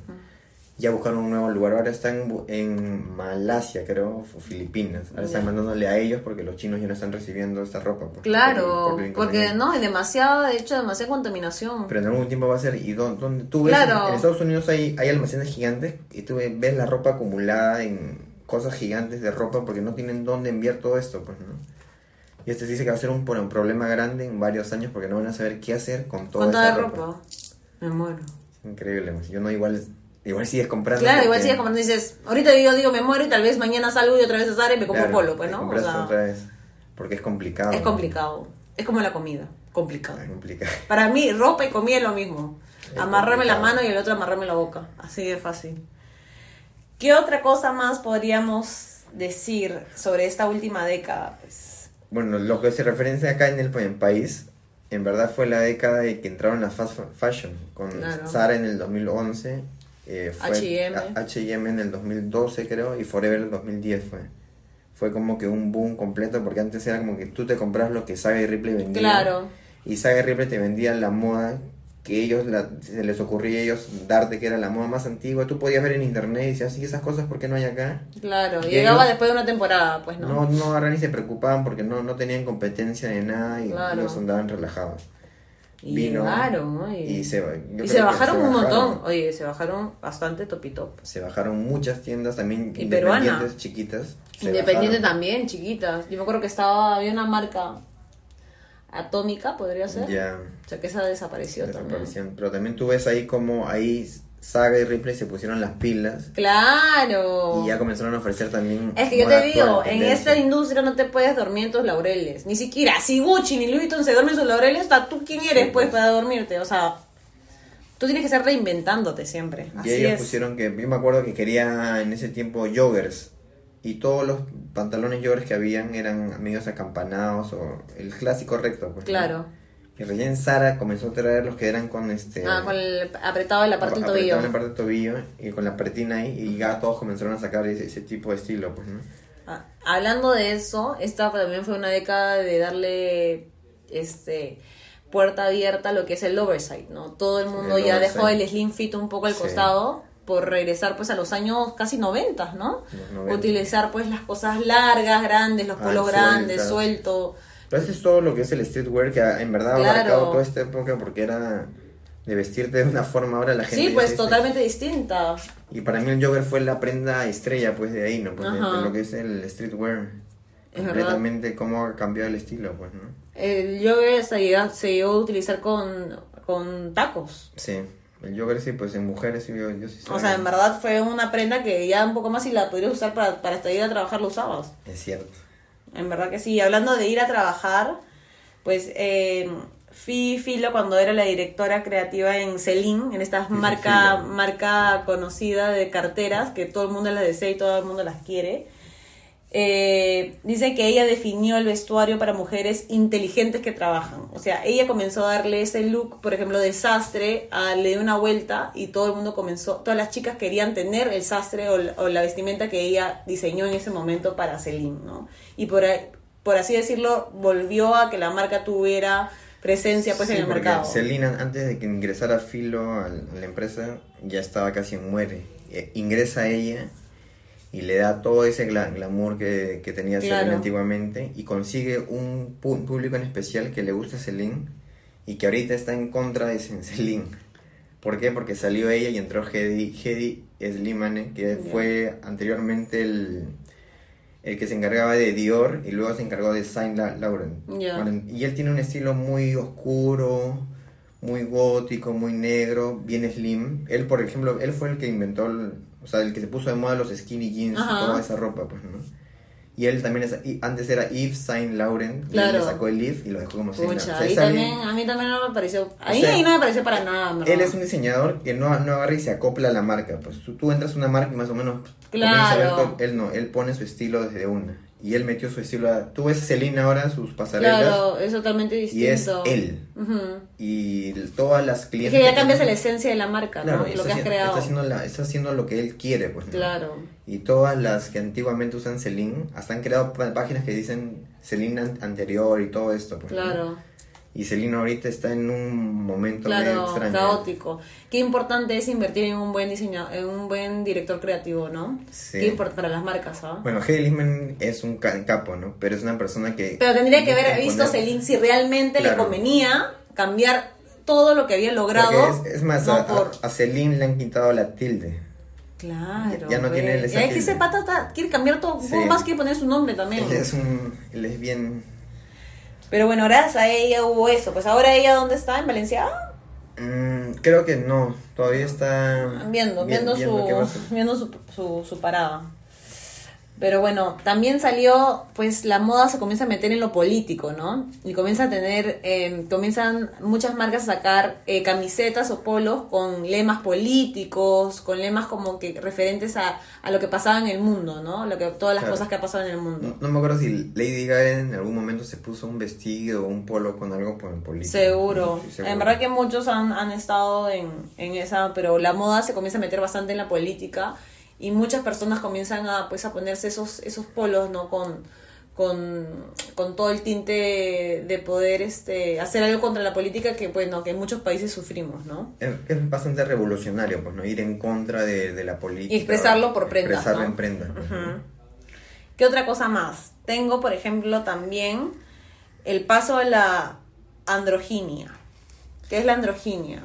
[SPEAKER 2] Ya buscaron un nuevo lugar. Ahora están en, Malasia, creo, o Filipinas. Ahora están mandándole a ellos porque los chinos ya no están recibiendo esta ropa. pues,
[SPEAKER 1] Claro,
[SPEAKER 2] por- por el
[SPEAKER 1] porque no, hay demasiada, de hecho, demasiada contaminación.
[SPEAKER 2] Pero en algún tiempo va a ser. ¿Y dó- dónde tú ves?
[SPEAKER 1] Claro.
[SPEAKER 2] En Estados Unidos hay, hay almacenes gigantes y tú ve- ves la ropa acumulada en cosas gigantes de ropa porque no tienen dónde enviar todo esto, pues, ¿no? Y este dice que va a ser un, un problema grande en varios años porque no van a saber qué hacer con toda
[SPEAKER 1] Con toda
[SPEAKER 2] esta
[SPEAKER 1] la ropa. Me muero.
[SPEAKER 2] Increíble, pues, yo no igual igual sigues comprando.
[SPEAKER 1] Claro, igual sigues comprando dices, ahorita yo digo me muero y tal vez mañana salgo y otra vez a Zara y me compro
[SPEAKER 2] Claro,
[SPEAKER 1] polo, pues, ¿no? O sea,
[SPEAKER 2] otra vez porque es complicado.
[SPEAKER 1] es
[SPEAKER 2] ¿no?
[SPEAKER 1] complicado. Es como la comida, complicado.
[SPEAKER 2] Es complicado.
[SPEAKER 1] Para mí, ropa y comida es lo mismo.
[SPEAKER 2] Es
[SPEAKER 1] Amarrarme la
[SPEAKER 2] complicado.
[SPEAKER 1] mano y el otro amarrarme la boca. Así de fácil. ¿Qué otra cosa más podríamos decir sobre esta última década? Pues,
[SPEAKER 2] Bueno, lo que se referencia acá en el en país, en verdad fue la década de que entraron las fast fashion, con
[SPEAKER 1] Claro.
[SPEAKER 2] Zara en el 2011, eh, fue
[SPEAKER 1] H&M.
[SPEAKER 2] en el 2012 creo, y Forever en el 2010 fue. Fue como que un boom completo, porque antes era como que tú te compras lo que Saga y Ripley vendían.
[SPEAKER 1] claro.
[SPEAKER 2] Y Saga y Ripley te vendían la moda que ellos, la- se les ocurría a ellos darte que era la moda más antigua. Tú podías ver en internet y decías, ¿y esas cosas por qué no hay acá?
[SPEAKER 1] Claro,
[SPEAKER 2] Y
[SPEAKER 1] llegaba
[SPEAKER 2] ellos-
[SPEAKER 1] después de una temporada, pues, ¿no?
[SPEAKER 2] No, no agarran ni se preocupaban porque no, no tenían competencia de nada y
[SPEAKER 1] Claro.
[SPEAKER 2] ellos andaban relajados.
[SPEAKER 1] y
[SPEAKER 2] vino
[SPEAKER 1] llegaron, ¿no? Y,
[SPEAKER 2] Y se,
[SPEAKER 1] y se bajaron un
[SPEAKER 2] bajaron.
[SPEAKER 1] montón. Oye, se bajaron bastante topito.
[SPEAKER 2] Se bajaron muchas tiendas también
[SPEAKER 1] Y peruana.
[SPEAKER 2] independientes, chiquitas. se
[SPEAKER 1] Independiente
[SPEAKER 2] bajaron.
[SPEAKER 1] también, chiquitas. Yo me acuerdo que estaba, había una marca atómica, podría ser.
[SPEAKER 2] Ya,
[SPEAKER 1] O sea, que esa desapareció también.
[SPEAKER 2] Pero también tú ves ahí como ahí Saga y Ripley se pusieron las pilas
[SPEAKER 1] Claro.
[SPEAKER 2] y ya comenzaron a ofrecer también.
[SPEAKER 1] Es que yo te digo, en esta industria no te puedes dormir en tus laureles. Ni siquiera, si Gucci ni Louis Vuitton se duermen en sus laureles, hasta tú quién eres
[SPEAKER 2] Sí,
[SPEAKER 1] pues
[SPEAKER 2] pues.
[SPEAKER 1] para dormirte. O sea, tú tienes que estar reinventándote siempre.
[SPEAKER 2] Y
[SPEAKER 1] Así
[SPEAKER 2] ellos
[SPEAKER 1] es.
[SPEAKER 2] pusieron que, yo me acuerdo que quería en ese tiempo joggers. Y todos los pantalones joggers que habían eran medios acampanados o el clásico recto. Pues, ¿no?
[SPEAKER 1] Claro.
[SPEAKER 2] Y recién Sara comenzó a traer los que eran con este.
[SPEAKER 1] Ah, con el apretado en la parte del
[SPEAKER 2] apretado
[SPEAKER 1] tobillo.
[SPEAKER 2] en la parte del tobillo y con la pretina ahí. Y ya todos comenzaron a sacar ese, ese tipo de estilo, pues, ¿no?
[SPEAKER 1] Ah, hablando de eso, esta también fue una década de darle este puerta abierta a lo que es el oversight, ¿no? Todo el mundo
[SPEAKER 2] El
[SPEAKER 1] ya
[SPEAKER 2] oversight.
[SPEAKER 1] dejó el slim fit un poco al
[SPEAKER 2] Sí.
[SPEAKER 1] costado por regresar pues a los años casi 90, ¿no?
[SPEAKER 2] Los 90.
[SPEAKER 1] Utilizar pues las cosas largas, grandes, los
[SPEAKER 2] Ah,
[SPEAKER 1] polos grandes,
[SPEAKER 2] sueltas.
[SPEAKER 1] suelto.
[SPEAKER 2] Pero eso es todo lo que es el streetwear que ha- en verdad ha
[SPEAKER 1] Claro.
[SPEAKER 2] abarcado toda esta época porque era de vestirte de una forma ahora la gente
[SPEAKER 1] Sí, pues totalmente distinta.
[SPEAKER 2] y para mí el jogger fue la prenda estrella pues de ahí no pues de, de lo que es el streetwear
[SPEAKER 1] Es
[SPEAKER 2] completamente cómo ha cambiado el estilo pues no
[SPEAKER 1] El jogger se llegó, se llegó a utilizar con, con tacos.
[SPEAKER 2] sí el jogger sí pues en mujeres sí yo, yo sí
[SPEAKER 1] O sea, en verdad fue una prenda que ya un poco más si la podrías usar para, para hasta ir a trabajar lo usabas.
[SPEAKER 2] es cierto
[SPEAKER 1] En verdad que sí. Hablando de ir a trabajar, pues eh, Fi Filo, cuando era la directora creativa en Celine, en esta marca,
[SPEAKER 2] Filo.
[SPEAKER 1] marca conocida de carteras, que todo el mundo las desea y todo el mundo las quiere, eh, dice que ella definió el vestuario para mujeres inteligentes que trabajan. O sea, ella comenzó a darle ese look, por ejemplo, de sastre, a le dio una vuelta y todo el mundo comenzó, todas las chicas querían tener el sastre o, la- o la vestimenta que ella diseñó en ese momento para Celine, ¿no? Y por, por así decirlo, volvió a que la marca tuviera presencia pues
[SPEAKER 2] Sí,
[SPEAKER 1] en el mercado.
[SPEAKER 2] Selena antes de que ingresara Filo a la empresa ya estaba casi en muere Eh, ingresa ella y le da todo ese gla- glamour que, que tenía
[SPEAKER 1] Claro.
[SPEAKER 2] Selena antiguamente y consigue un público en especial que le gusta a Celine y que ahorita está en contra de Celine. ¿Por qué? Porque salió ella y entró Hedy, Hedy Slimane, que fue anteriormente el, el que se encargaba de Dior y luego se encargó de Saint La- Laurent. Y él tiene un estilo muy oscuro, muy gótico, muy negro, bien slim. Él, por ejemplo, él fue el que inventó, el- o sea, el que se puso de moda los skinny jeans
[SPEAKER 1] Ajá.
[SPEAKER 2] y toda esa ropa, pues, ¿no? Y él también es, y antes era Yves Saint Laurent, y él
[SPEAKER 1] Claro.
[SPEAKER 2] le sacó el Yves y lo dejó como
[SPEAKER 1] Pucha.
[SPEAKER 2] O sea,
[SPEAKER 1] ahí
[SPEAKER 2] es alguien-
[SPEAKER 1] también, a mí también no me pareció, a mí
[SPEAKER 2] sea,
[SPEAKER 1] ahí no me pareció para nada, verdad.
[SPEAKER 2] él es un diseñador que no, no agarra y se acopla a la marca. Pues tú, tú entras a una marca y más o menos.
[SPEAKER 1] Claro.
[SPEAKER 2] comienzas a ver él no, él pone su estilo desde una. Y él metió su estilo. A, tú ves a Celine ahora, sus pasarelas.
[SPEAKER 1] Claro, es totalmente
[SPEAKER 2] y
[SPEAKER 1] distinto.
[SPEAKER 2] es él.
[SPEAKER 1] Ujú.
[SPEAKER 2] Y todas las
[SPEAKER 1] Es
[SPEAKER 2] clientes.
[SPEAKER 1] que ya cambias la esencia de la marca,
[SPEAKER 2] Claro,
[SPEAKER 1] ¿no?
[SPEAKER 2] y
[SPEAKER 1] Lo que has
[SPEAKER 2] haci-
[SPEAKER 1] creado.
[SPEAKER 2] Está haciendo, la- está haciendo lo que él quiere, pues. ¿no?
[SPEAKER 1] Claro.
[SPEAKER 2] Y todas las que antiguamente usan Celine, hasta han creado pá- páginas que dicen Celine an- anterior y todo esto, pues. ¿no? Y Celine ahorita está en un momento medio
[SPEAKER 1] claro,
[SPEAKER 2] extraño.
[SPEAKER 1] caótico. Qué importante es invertir en un buen diseñador, en un buen director creativo, ¿no?
[SPEAKER 2] Sí.
[SPEAKER 1] Qué importante para las marcas, ¿ah?
[SPEAKER 2] Bueno, Hedy Lindman es un ca- capo, ¿no? Pero es una persona que...
[SPEAKER 1] Pero tendría que haber visto
[SPEAKER 2] imponer-
[SPEAKER 1] Celine si realmente le convenía cambiar todo lo que había logrado.
[SPEAKER 2] Es, es más,
[SPEAKER 1] no
[SPEAKER 2] a, a-
[SPEAKER 1] por...
[SPEAKER 2] a Celine le han quitado la tilde.
[SPEAKER 1] Claro.
[SPEAKER 2] Ya no tiene
[SPEAKER 1] Ya es que ese pata ta- quiere cambiar todo,
[SPEAKER 2] Sí.
[SPEAKER 1] más quiere poner su nombre también.
[SPEAKER 2] Él es un... Él es bien...
[SPEAKER 1] Pero bueno, gracias a ella hubo eso. Pues ahora ella, ¿dónde está? ¿En Valencia?
[SPEAKER 2] mm, creo que no, todavía está...
[SPEAKER 1] Viendo,
[SPEAKER 2] vi-
[SPEAKER 1] viendo,
[SPEAKER 2] viendo
[SPEAKER 1] su, viendo su, su, su parada. Pero bueno, también salió, pues la moda se comienza a meter en lo político, ¿no? Y comienza a tener, eh, comienzan muchas marcas a sacar eh, camisetas o polos con lemas políticos, con lemas como que referentes a, a lo que pasaba en el mundo, ¿no? Lo que, todas las
[SPEAKER 2] Claro.
[SPEAKER 1] cosas que ha pasado en el mundo.
[SPEAKER 2] no me acuerdo si Lady Gaga en algún momento se puso un vestido o un polo con algo por político.
[SPEAKER 1] Seguro.
[SPEAKER 2] Sí, seguro.
[SPEAKER 1] En verdad que muchos han, han estado en, en esa, pero la moda se comienza a meter bastante en la política y muchas personas comienzan a pues a ponerse esos esos polos, ¿no? Con con, con todo el tinte de poder este hacer algo contra la política que bueno, que en muchos países sufrimos, ¿no?
[SPEAKER 2] Es, es bastante revolucionario, pues, ¿no? Ir en contra de, de la política.
[SPEAKER 1] Y expresarlo por prendas,
[SPEAKER 2] Expresarlo
[SPEAKER 1] ¿no?
[SPEAKER 2] en prendas. pues, ¿no?
[SPEAKER 1] Ujú. ¿Qué otra cosa más? Tengo, por ejemplo, también el paso a la androginia. ¿Qué es la androginia?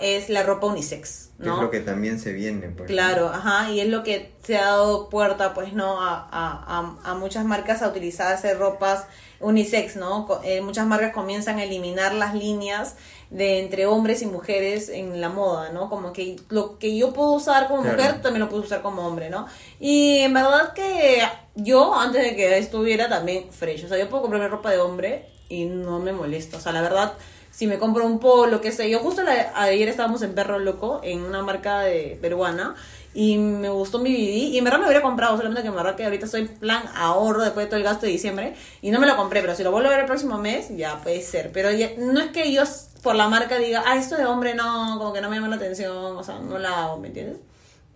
[SPEAKER 1] Es la ropa unisex,
[SPEAKER 2] Que
[SPEAKER 1] ¿no?
[SPEAKER 2] es lo que también se viene, pues.
[SPEAKER 1] Claro, ajá, y es lo que se ha dado puerta, pues, ¿no? A, a, a, a muchas marcas a utilizar hacer ropas unisex, ¿no? Eh, muchas marcas comienzan a eliminar las líneas de entre hombres y mujeres en la moda, ¿no? Como que lo que yo puedo usar como
[SPEAKER 2] Claro.
[SPEAKER 1] mujer también lo puedo usar como hombre, ¿no? Y en verdad que yo, antes de que estuviera también fresh, o sea, yo puedo comprarme ropa de hombre y no me molesta, o sea, la verdad si me compro un polo, qué sé yo. Justo la- ayer estábamos en Perro Loco, en una marca de peruana, y me gustó mi BD, y en verdad me hubiera comprado, solamente que en verdad que ahorita en plan ahorro después de todo el gasto de diciembre, y no me lo compré, pero si lo vuelvo a ver el próximo mes, ya puede ser. Pero ya- no es que yo por la marca diga, ah, esto de hombre no, como que no me llama la atención, o sea, no la hago, ¿me entiendes?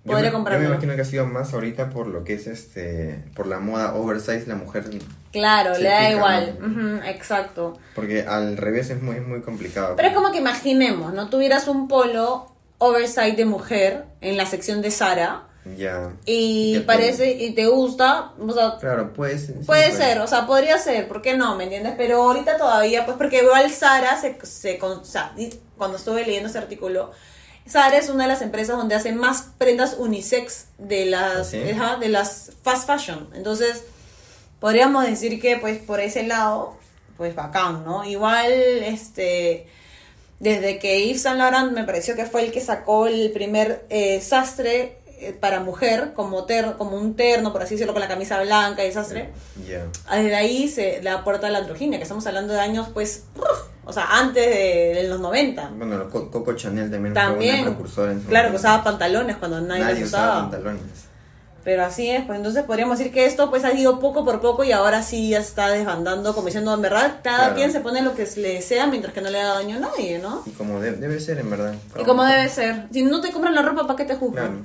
[SPEAKER 2] Yo
[SPEAKER 1] Podría
[SPEAKER 2] me, yo me imagino que ha sido más ahorita por lo que es este. Por la moda oversize, la mujer.
[SPEAKER 1] Claro, le da igual,
[SPEAKER 2] ¿no?
[SPEAKER 1] Ujú, exacto.
[SPEAKER 2] Porque al revés es muy, muy complicado.
[SPEAKER 1] Pero es como que imaginemos, ¿no? Tuvieras un polo oversight de mujer en la sección de Sara.
[SPEAKER 2] Ya.
[SPEAKER 1] Y
[SPEAKER 2] te-
[SPEAKER 1] parece, y te gusta, o sea,
[SPEAKER 2] Claro, puede ser. sí,
[SPEAKER 1] Puede
[SPEAKER 2] pues.
[SPEAKER 1] ser, o sea, podría ser, ¿por qué no? ¿Me entiendes? Pero ahorita todavía, pues porque igual Sara se, se o sea, cuando estuve leyendo ese artículo, Sara es una de las empresas donde hace más prendas unisex de las, de las fast fashion. Entonces, podríamos decir que pues por ese lado, pues bacán, ¿no? Igual, este, desde que Yves Saint Laurent me pareció que fue el que sacó el primer eh, sastre para mujer, como, ter, como un terno, por así decirlo, con la camisa blanca y sastre.
[SPEAKER 2] Ya.
[SPEAKER 1] Ah, Desde ahí se la puerta de la androginia, que estamos hablando de años, pues, o sea, antes de, de los 90.
[SPEAKER 2] Bueno, Coco Chanel también, fue
[SPEAKER 1] También,
[SPEAKER 2] una precursora en su
[SPEAKER 1] claro, que usaba pantalones cuando nadie,
[SPEAKER 2] Nadie usaba
[SPEAKER 1] usaba.
[SPEAKER 2] pantalones.
[SPEAKER 1] Pero así es, pues entonces podríamos decir que esto pues ha ido poco por poco y ahora sí ya está desbandando, como diciendo, en verdad, cada
[SPEAKER 2] Claro.
[SPEAKER 1] quien se pone lo que le desea mientras que no le haga daño a nadie, ¿no?
[SPEAKER 2] Y como de- debe ser, en verdad.
[SPEAKER 1] Y como debe ser. Si no te compran la ropa, ¿para qué te juzgan?
[SPEAKER 2] Claro.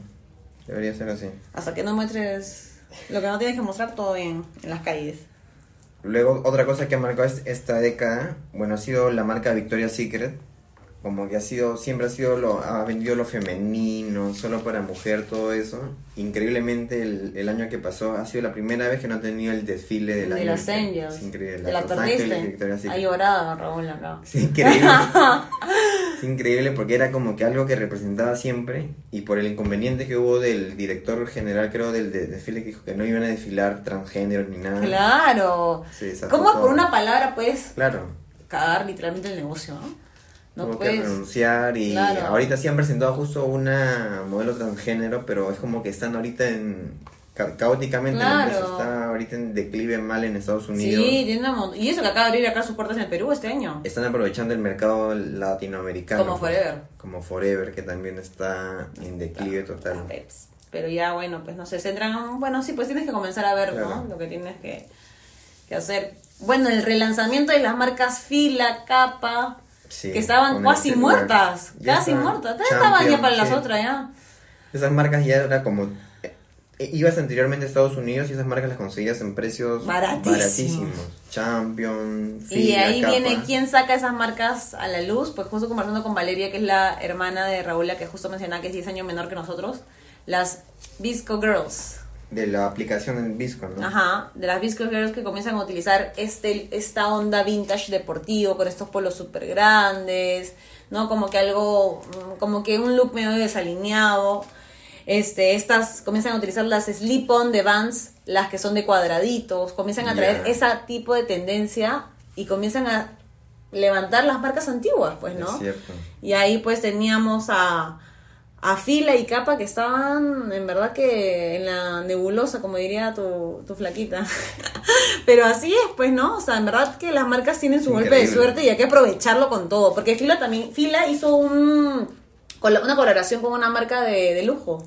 [SPEAKER 2] Debería ser así.
[SPEAKER 1] Hasta que no muestres lo que no tienes que mostrar todo bien en las calles.
[SPEAKER 2] Luego, otra cosa que ha marcado es- esta década, bueno, ha sido la marca Victoria's Secret. Como que ha sido, siempre ha sido lo, ha vendido lo femenino, solo para mujer, todo eso. Increíblemente, el, el año que pasó ha sido la primera vez que no ha tenido el desfile del
[SPEAKER 1] de
[SPEAKER 2] año.
[SPEAKER 1] las Angels.
[SPEAKER 2] Es increíble.
[SPEAKER 1] De la
[SPEAKER 2] Los Ángeles.
[SPEAKER 1] Ha llorado Raúl acá.
[SPEAKER 2] Es increíble. es increíble porque era como que algo que representaba siempre y por el inconveniente que hubo del director general, creo, del de- desfile que dijo que no iban a desfilar transgénero ni nada.
[SPEAKER 1] Claro.
[SPEAKER 2] Desató
[SPEAKER 1] ¿Cómo
[SPEAKER 2] todo.
[SPEAKER 1] por una palabra puedes
[SPEAKER 2] Claro.
[SPEAKER 1] cagar literalmente el negocio, no? No
[SPEAKER 2] Tuvo que renunciar y
[SPEAKER 1] Claro.
[SPEAKER 2] ahorita sí han presentado justo una modelo transgénero, pero es como que están ahorita en ca- caóticamente la
[SPEAKER 1] Claro.
[SPEAKER 2] empresa está ahorita en declive mal en Estados Unidos.
[SPEAKER 1] Sí, tiene una mon- Y eso que acaba de abrir acá sus puertas en el Perú este año.
[SPEAKER 2] Están aprovechando el mercado latinoamericano.
[SPEAKER 1] Como Forever.
[SPEAKER 2] Como Forever, que también está en declive total.
[SPEAKER 1] Peps. Pero ya, bueno, pues no se centran. Bueno, sí, pues tienes que comenzar a ver. ¿no? Lo que tienes que, que hacer. Bueno, el relanzamiento de las marcas Fila, Capa,
[SPEAKER 2] Sí,
[SPEAKER 1] que estaban casi muertas.
[SPEAKER 2] Ya
[SPEAKER 1] Casi
[SPEAKER 2] está
[SPEAKER 1] muertas. Estaban ya para las otras, ya.
[SPEAKER 2] Esas marcas ya era como... eh, Ibas anteriormente a Estados Unidos y esas marcas las conseguías en precios
[SPEAKER 1] Baratísimos.
[SPEAKER 2] baratísimos. Champion,
[SPEAKER 1] Y
[SPEAKER 2] Fila,
[SPEAKER 1] ahí
[SPEAKER 2] Kappa.
[SPEAKER 1] viene quién saca esas marcas a la luz, pues justo conversando con Valeria, que es la hermana de Raúl, la que justo mencionaba que es 10 años menor que nosotros, las Visco Girls.
[SPEAKER 2] De la aplicación en Visco, ¿no?
[SPEAKER 1] Ajá, de las Visco Girls que comienzan a utilizar este, esta onda vintage deportivo con estos polos súper grandes, ¿no? Como que algo, mm, como que un look medio desalineado. Este, estas comienzan a utilizar las slip-on de Vans, las que son de cuadraditos, comienzan a traer
[SPEAKER 2] Ya.
[SPEAKER 1] ese tipo de tendencia y comienzan a levantar las marcas antiguas, pues, ¿no?
[SPEAKER 2] Es cierto.
[SPEAKER 1] Y ahí pues teníamos a, a Fila y Capa que estaban en verdad que en la nebulosa, como diría tu, tu flaquita. Pero así es, pues, ¿no? O sea, en verdad que las marcas tienen su golpe de suerte y hay que aprovecharlo con todo. Porque Fila también, Fila hizo un, una colaboración con una marca de, de lujo.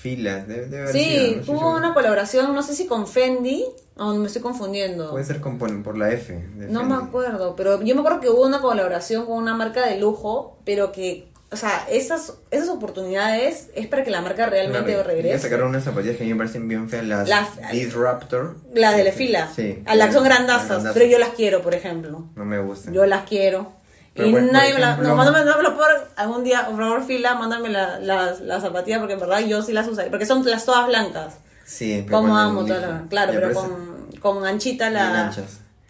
[SPEAKER 2] Filas, debe, debe haber
[SPEAKER 1] Sí,
[SPEAKER 2] sido, no
[SPEAKER 1] tuvo una colaboración, no sé si con Fendi, o me estoy confundiendo.
[SPEAKER 2] Puede ser con, por, por la F. de
[SPEAKER 1] No
[SPEAKER 2] Fendi.
[SPEAKER 1] me acuerdo, pero yo me acuerdo que hubo una colaboración con una marca de lujo, pero que, o sea, esas, esas oportunidades es para que la marca realmente
[SPEAKER 2] y
[SPEAKER 1] regrese.
[SPEAKER 2] sacaron unas zapatillas que a mí me parecen bien feas, las,
[SPEAKER 1] Las-
[SPEAKER 2] Disruptor.
[SPEAKER 1] Las de la fila.
[SPEAKER 2] Sí.
[SPEAKER 1] A las son
[SPEAKER 2] Las
[SPEAKER 1] grandazas, pero yo las quiero, por ejemplo.
[SPEAKER 2] No me gustan.
[SPEAKER 1] Yo las quiero.
[SPEAKER 2] Pero
[SPEAKER 1] y nadie me la...
[SPEAKER 2] ejemplo-
[SPEAKER 1] No, mándame, mándamelo por algún día, por favor, fila, mándame la- las las zapatillas, porque en verdad yo sí las usaría. Porque son las todas blancas.
[SPEAKER 2] Sí, pero
[SPEAKER 1] Como amo, todas las- Claro,
[SPEAKER 2] Ya,
[SPEAKER 1] pero con, con anchita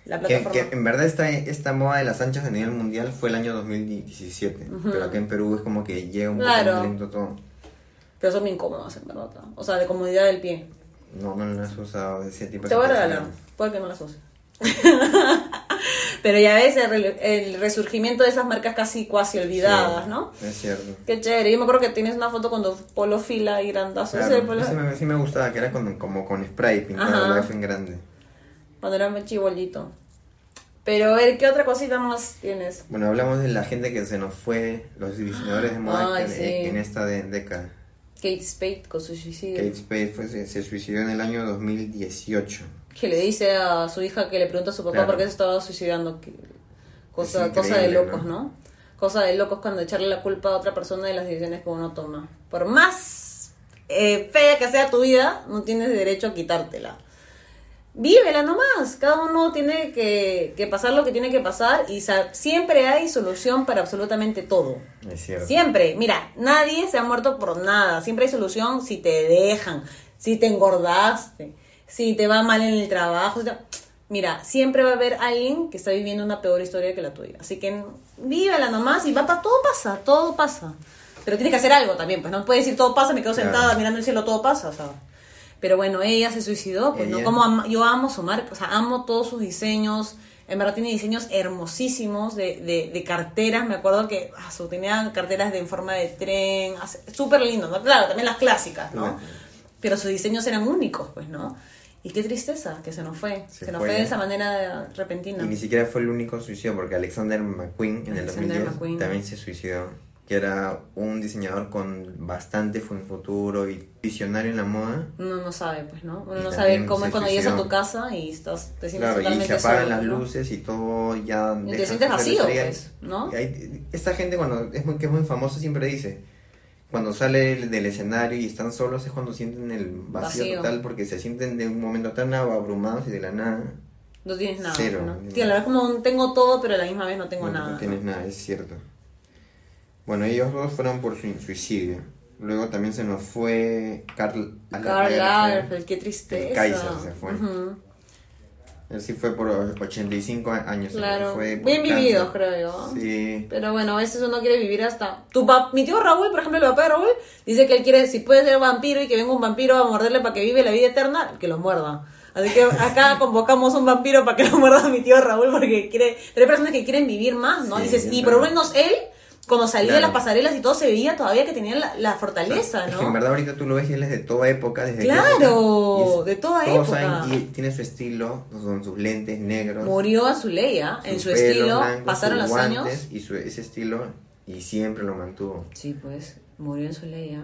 [SPEAKER 1] la,
[SPEAKER 2] Que, en verdad esta, esta moda de las anchas a nivel mundial fue el año 2017. Pero acá en Perú es como que llega un
[SPEAKER 1] Claro.
[SPEAKER 2] poco lento todo.
[SPEAKER 1] Pero son bien cómodas, en verdad. O sea, de comodidad del pie.
[SPEAKER 2] No, no las he usado de ese tipo
[SPEAKER 1] Te voy a regalar. Puede que no las use. Pero ya ves el, resurgimiento de esas marcas casi cuasi olvidadas,
[SPEAKER 2] Sí,
[SPEAKER 1] ¿no?
[SPEAKER 2] Es cierto.
[SPEAKER 1] Qué chévere. Yo me acuerdo que tienes una foto con tu polo fila y grandazo.
[SPEAKER 2] Claro,
[SPEAKER 1] Ese polo-
[SPEAKER 2] ese me, sí me gustaba, que era con, como con spray pintado en grande.
[SPEAKER 1] Cuando era muy chibolito. Pero a ver, ¿qué otra cosita más tienes?
[SPEAKER 2] Bueno, hablamos de la gente que se nos fue, los diseñadores de moda
[SPEAKER 1] Ay,
[SPEAKER 2] en,
[SPEAKER 1] sí.
[SPEAKER 2] en esta de- década.
[SPEAKER 1] Kate Spade con su suicidio.
[SPEAKER 2] Kate Spade fue, se, se suicidó en el año 2018.
[SPEAKER 1] Que le dice a su hija que le pregunta a su papá
[SPEAKER 2] Claro.
[SPEAKER 1] por qué se estaba suicidando. Cosa,
[SPEAKER 2] Es
[SPEAKER 1] cosa de locos,
[SPEAKER 2] ¿no?
[SPEAKER 1] ¿no? Cosa de locos cuando echarle la culpa a otra persona de las decisiones que uno toma. Por más eh, fea que sea tu vida, no tienes derecho a quitártela. Vívela nomás. Cada uno tiene que, que pasar lo que tiene que pasar y siempre hay solución para absolutamente todo.
[SPEAKER 2] Es cierto.
[SPEAKER 1] Siempre. Mira, nadie se ha muerto por nada. Siempre hay solución si te dejan, si te engordaste, si te va mal en el trabajo. o sea, mira, siempre va a haber alguien que está viviendo una peor historia que la tuya. Así que vívela nomás y va pa- todo pasa, todo pasa. Pero tienes que hacer algo también, pues no puedes decir todo pasa, me quedo
[SPEAKER 2] Claro.
[SPEAKER 1] sentada mirando el cielo, todo pasa, o sea. Pero bueno, ella se suicidó, pues no como ama- yo amo su marca, o sea, amo todos sus diseños. En verdad tiene diseños hermosísimos de, de, de carteras. Me acuerdo que ah, su, tenían carteras de en forma de tren, súper lindo, ¿no? Claro, también las clásicas, ¿no?
[SPEAKER 2] Claro.
[SPEAKER 1] Pero sus diseños eran únicos, pues, ¿no? Y qué tristeza que se nos fue. Se,
[SPEAKER 2] Se
[SPEAKER 1] nos
[SPEAKER 2] fue.
[SPEAKER 1] de esa manera repentina.
[SPEAKER 2] Y ni siquiera fue el único suicidio, porque Alexander McQueen en el
[SPEAKER 1] Alexander
[SPEAKER 2] 2010
[SPEAKER 1] McQueen.
[SPEAKER 2] también se suicidó, que era un diseñador con bastante fu- futuro y visionario en la moda.
[SPEAKER 1] Uno no sabe, pues, ¿no? Uno
[SPEAKER 2] Y
[SPEAKER 1] no sabe cómo es cuando llegas a tu casa y estás, te sientes
[SPEAKER 2] Claro, y
[SPEAKER 1] totalmente
[SPEAKER 2] se apagan
[SPEAKER 1] solo,
[SPEAKER 2] las
[SPEAKER 1] ¿no?
[SPEAKER 2] luces y todo ya...
[SPEAKER 1] Y te sientes vacío, pues, ¿no?
[SPEAKER 2] Y hay- esta gente cuando es muy, que es muy famosa siempre dice, cuando sale del escenario y están solos es cuando sienten el vacío,
[SPEAKER 1] Vacío.
[SPEAKER 2] total porque se sienten de un momento tan abrumados y de la nada.
[SPEAKER 1] No tienes nada,
[SPEAKER 2] Cero.
[SPEAKER 1] ¿no? La verdad es como un tengo todo, pero a la misma vez no tengo
[SPEAKER 2] no,
[SPEAKER 1] nada.
[SPEAKER 2] no tienes nada, es cierto. Bueno, ellos dos fueron por su suicidio. Luego también se nos fue Karl
[SPEAKER 1] Lagerfeld, qué tristeza.
[SPEAKER 2] El Kaiser se fue.
[SPEAKER 1] Ujú.
[SPEAKER 2] Él sí fue por 85 años.
[SPEAKER 1] Claro,
[SPEAKER 2] fue
[SPEAKER 1] bien vividos, creo yo.
[SPEAKER 2] Sí.
[SPEAKER 1] Pero bueno, a veces uno quiere vivir hasta... Tu pap- Mi tío Raúl, por ejemplo, el papá de Raúl, dice que él quiere, si puede ser vampiro y que venga un vampiro a morderle para que vive la vida eterna, que lo muerda. Así que acá convocamos un vampiro para que lo muerda a mi tío Raúl porque quiere... Pero hay personas que quieren vivir más, ¿no?
[SPEAKER 2] Sí,
[SPEAKER 1] Dices, y por lo menos él, cuando salía de
[SPEAKER 2] Claro.
[SPEAKER 1] las pasarelas y todo, se veía todavía que tenía la, la fortaleza, ¿no?
[SPEAKER 2] que en verdad ahorita tú lo ves y él es de toda época, desde
[SPEAKER 1] Claro,
[SPEAKER 2] es-
[SPEAKER 1] de toda
[SPEAKER 2] todos
[SPEAKER 1] época.
[SPEAKER 2] saben, y tiene su estilo, con sus lentes negros.
[SPEAKER 1] Murió a su leia, en su
[SPEAKER 2] pelo
[SPEAKER 1] estilo,
[SPEAKER 2] blanco,
[SPEAKER 1] pasaron los años.
[SPEAKER 2] Y su, ese estilo, y siempre lo mantuvo.
[SPEAKER 1] Sí, pues, murió en su leia.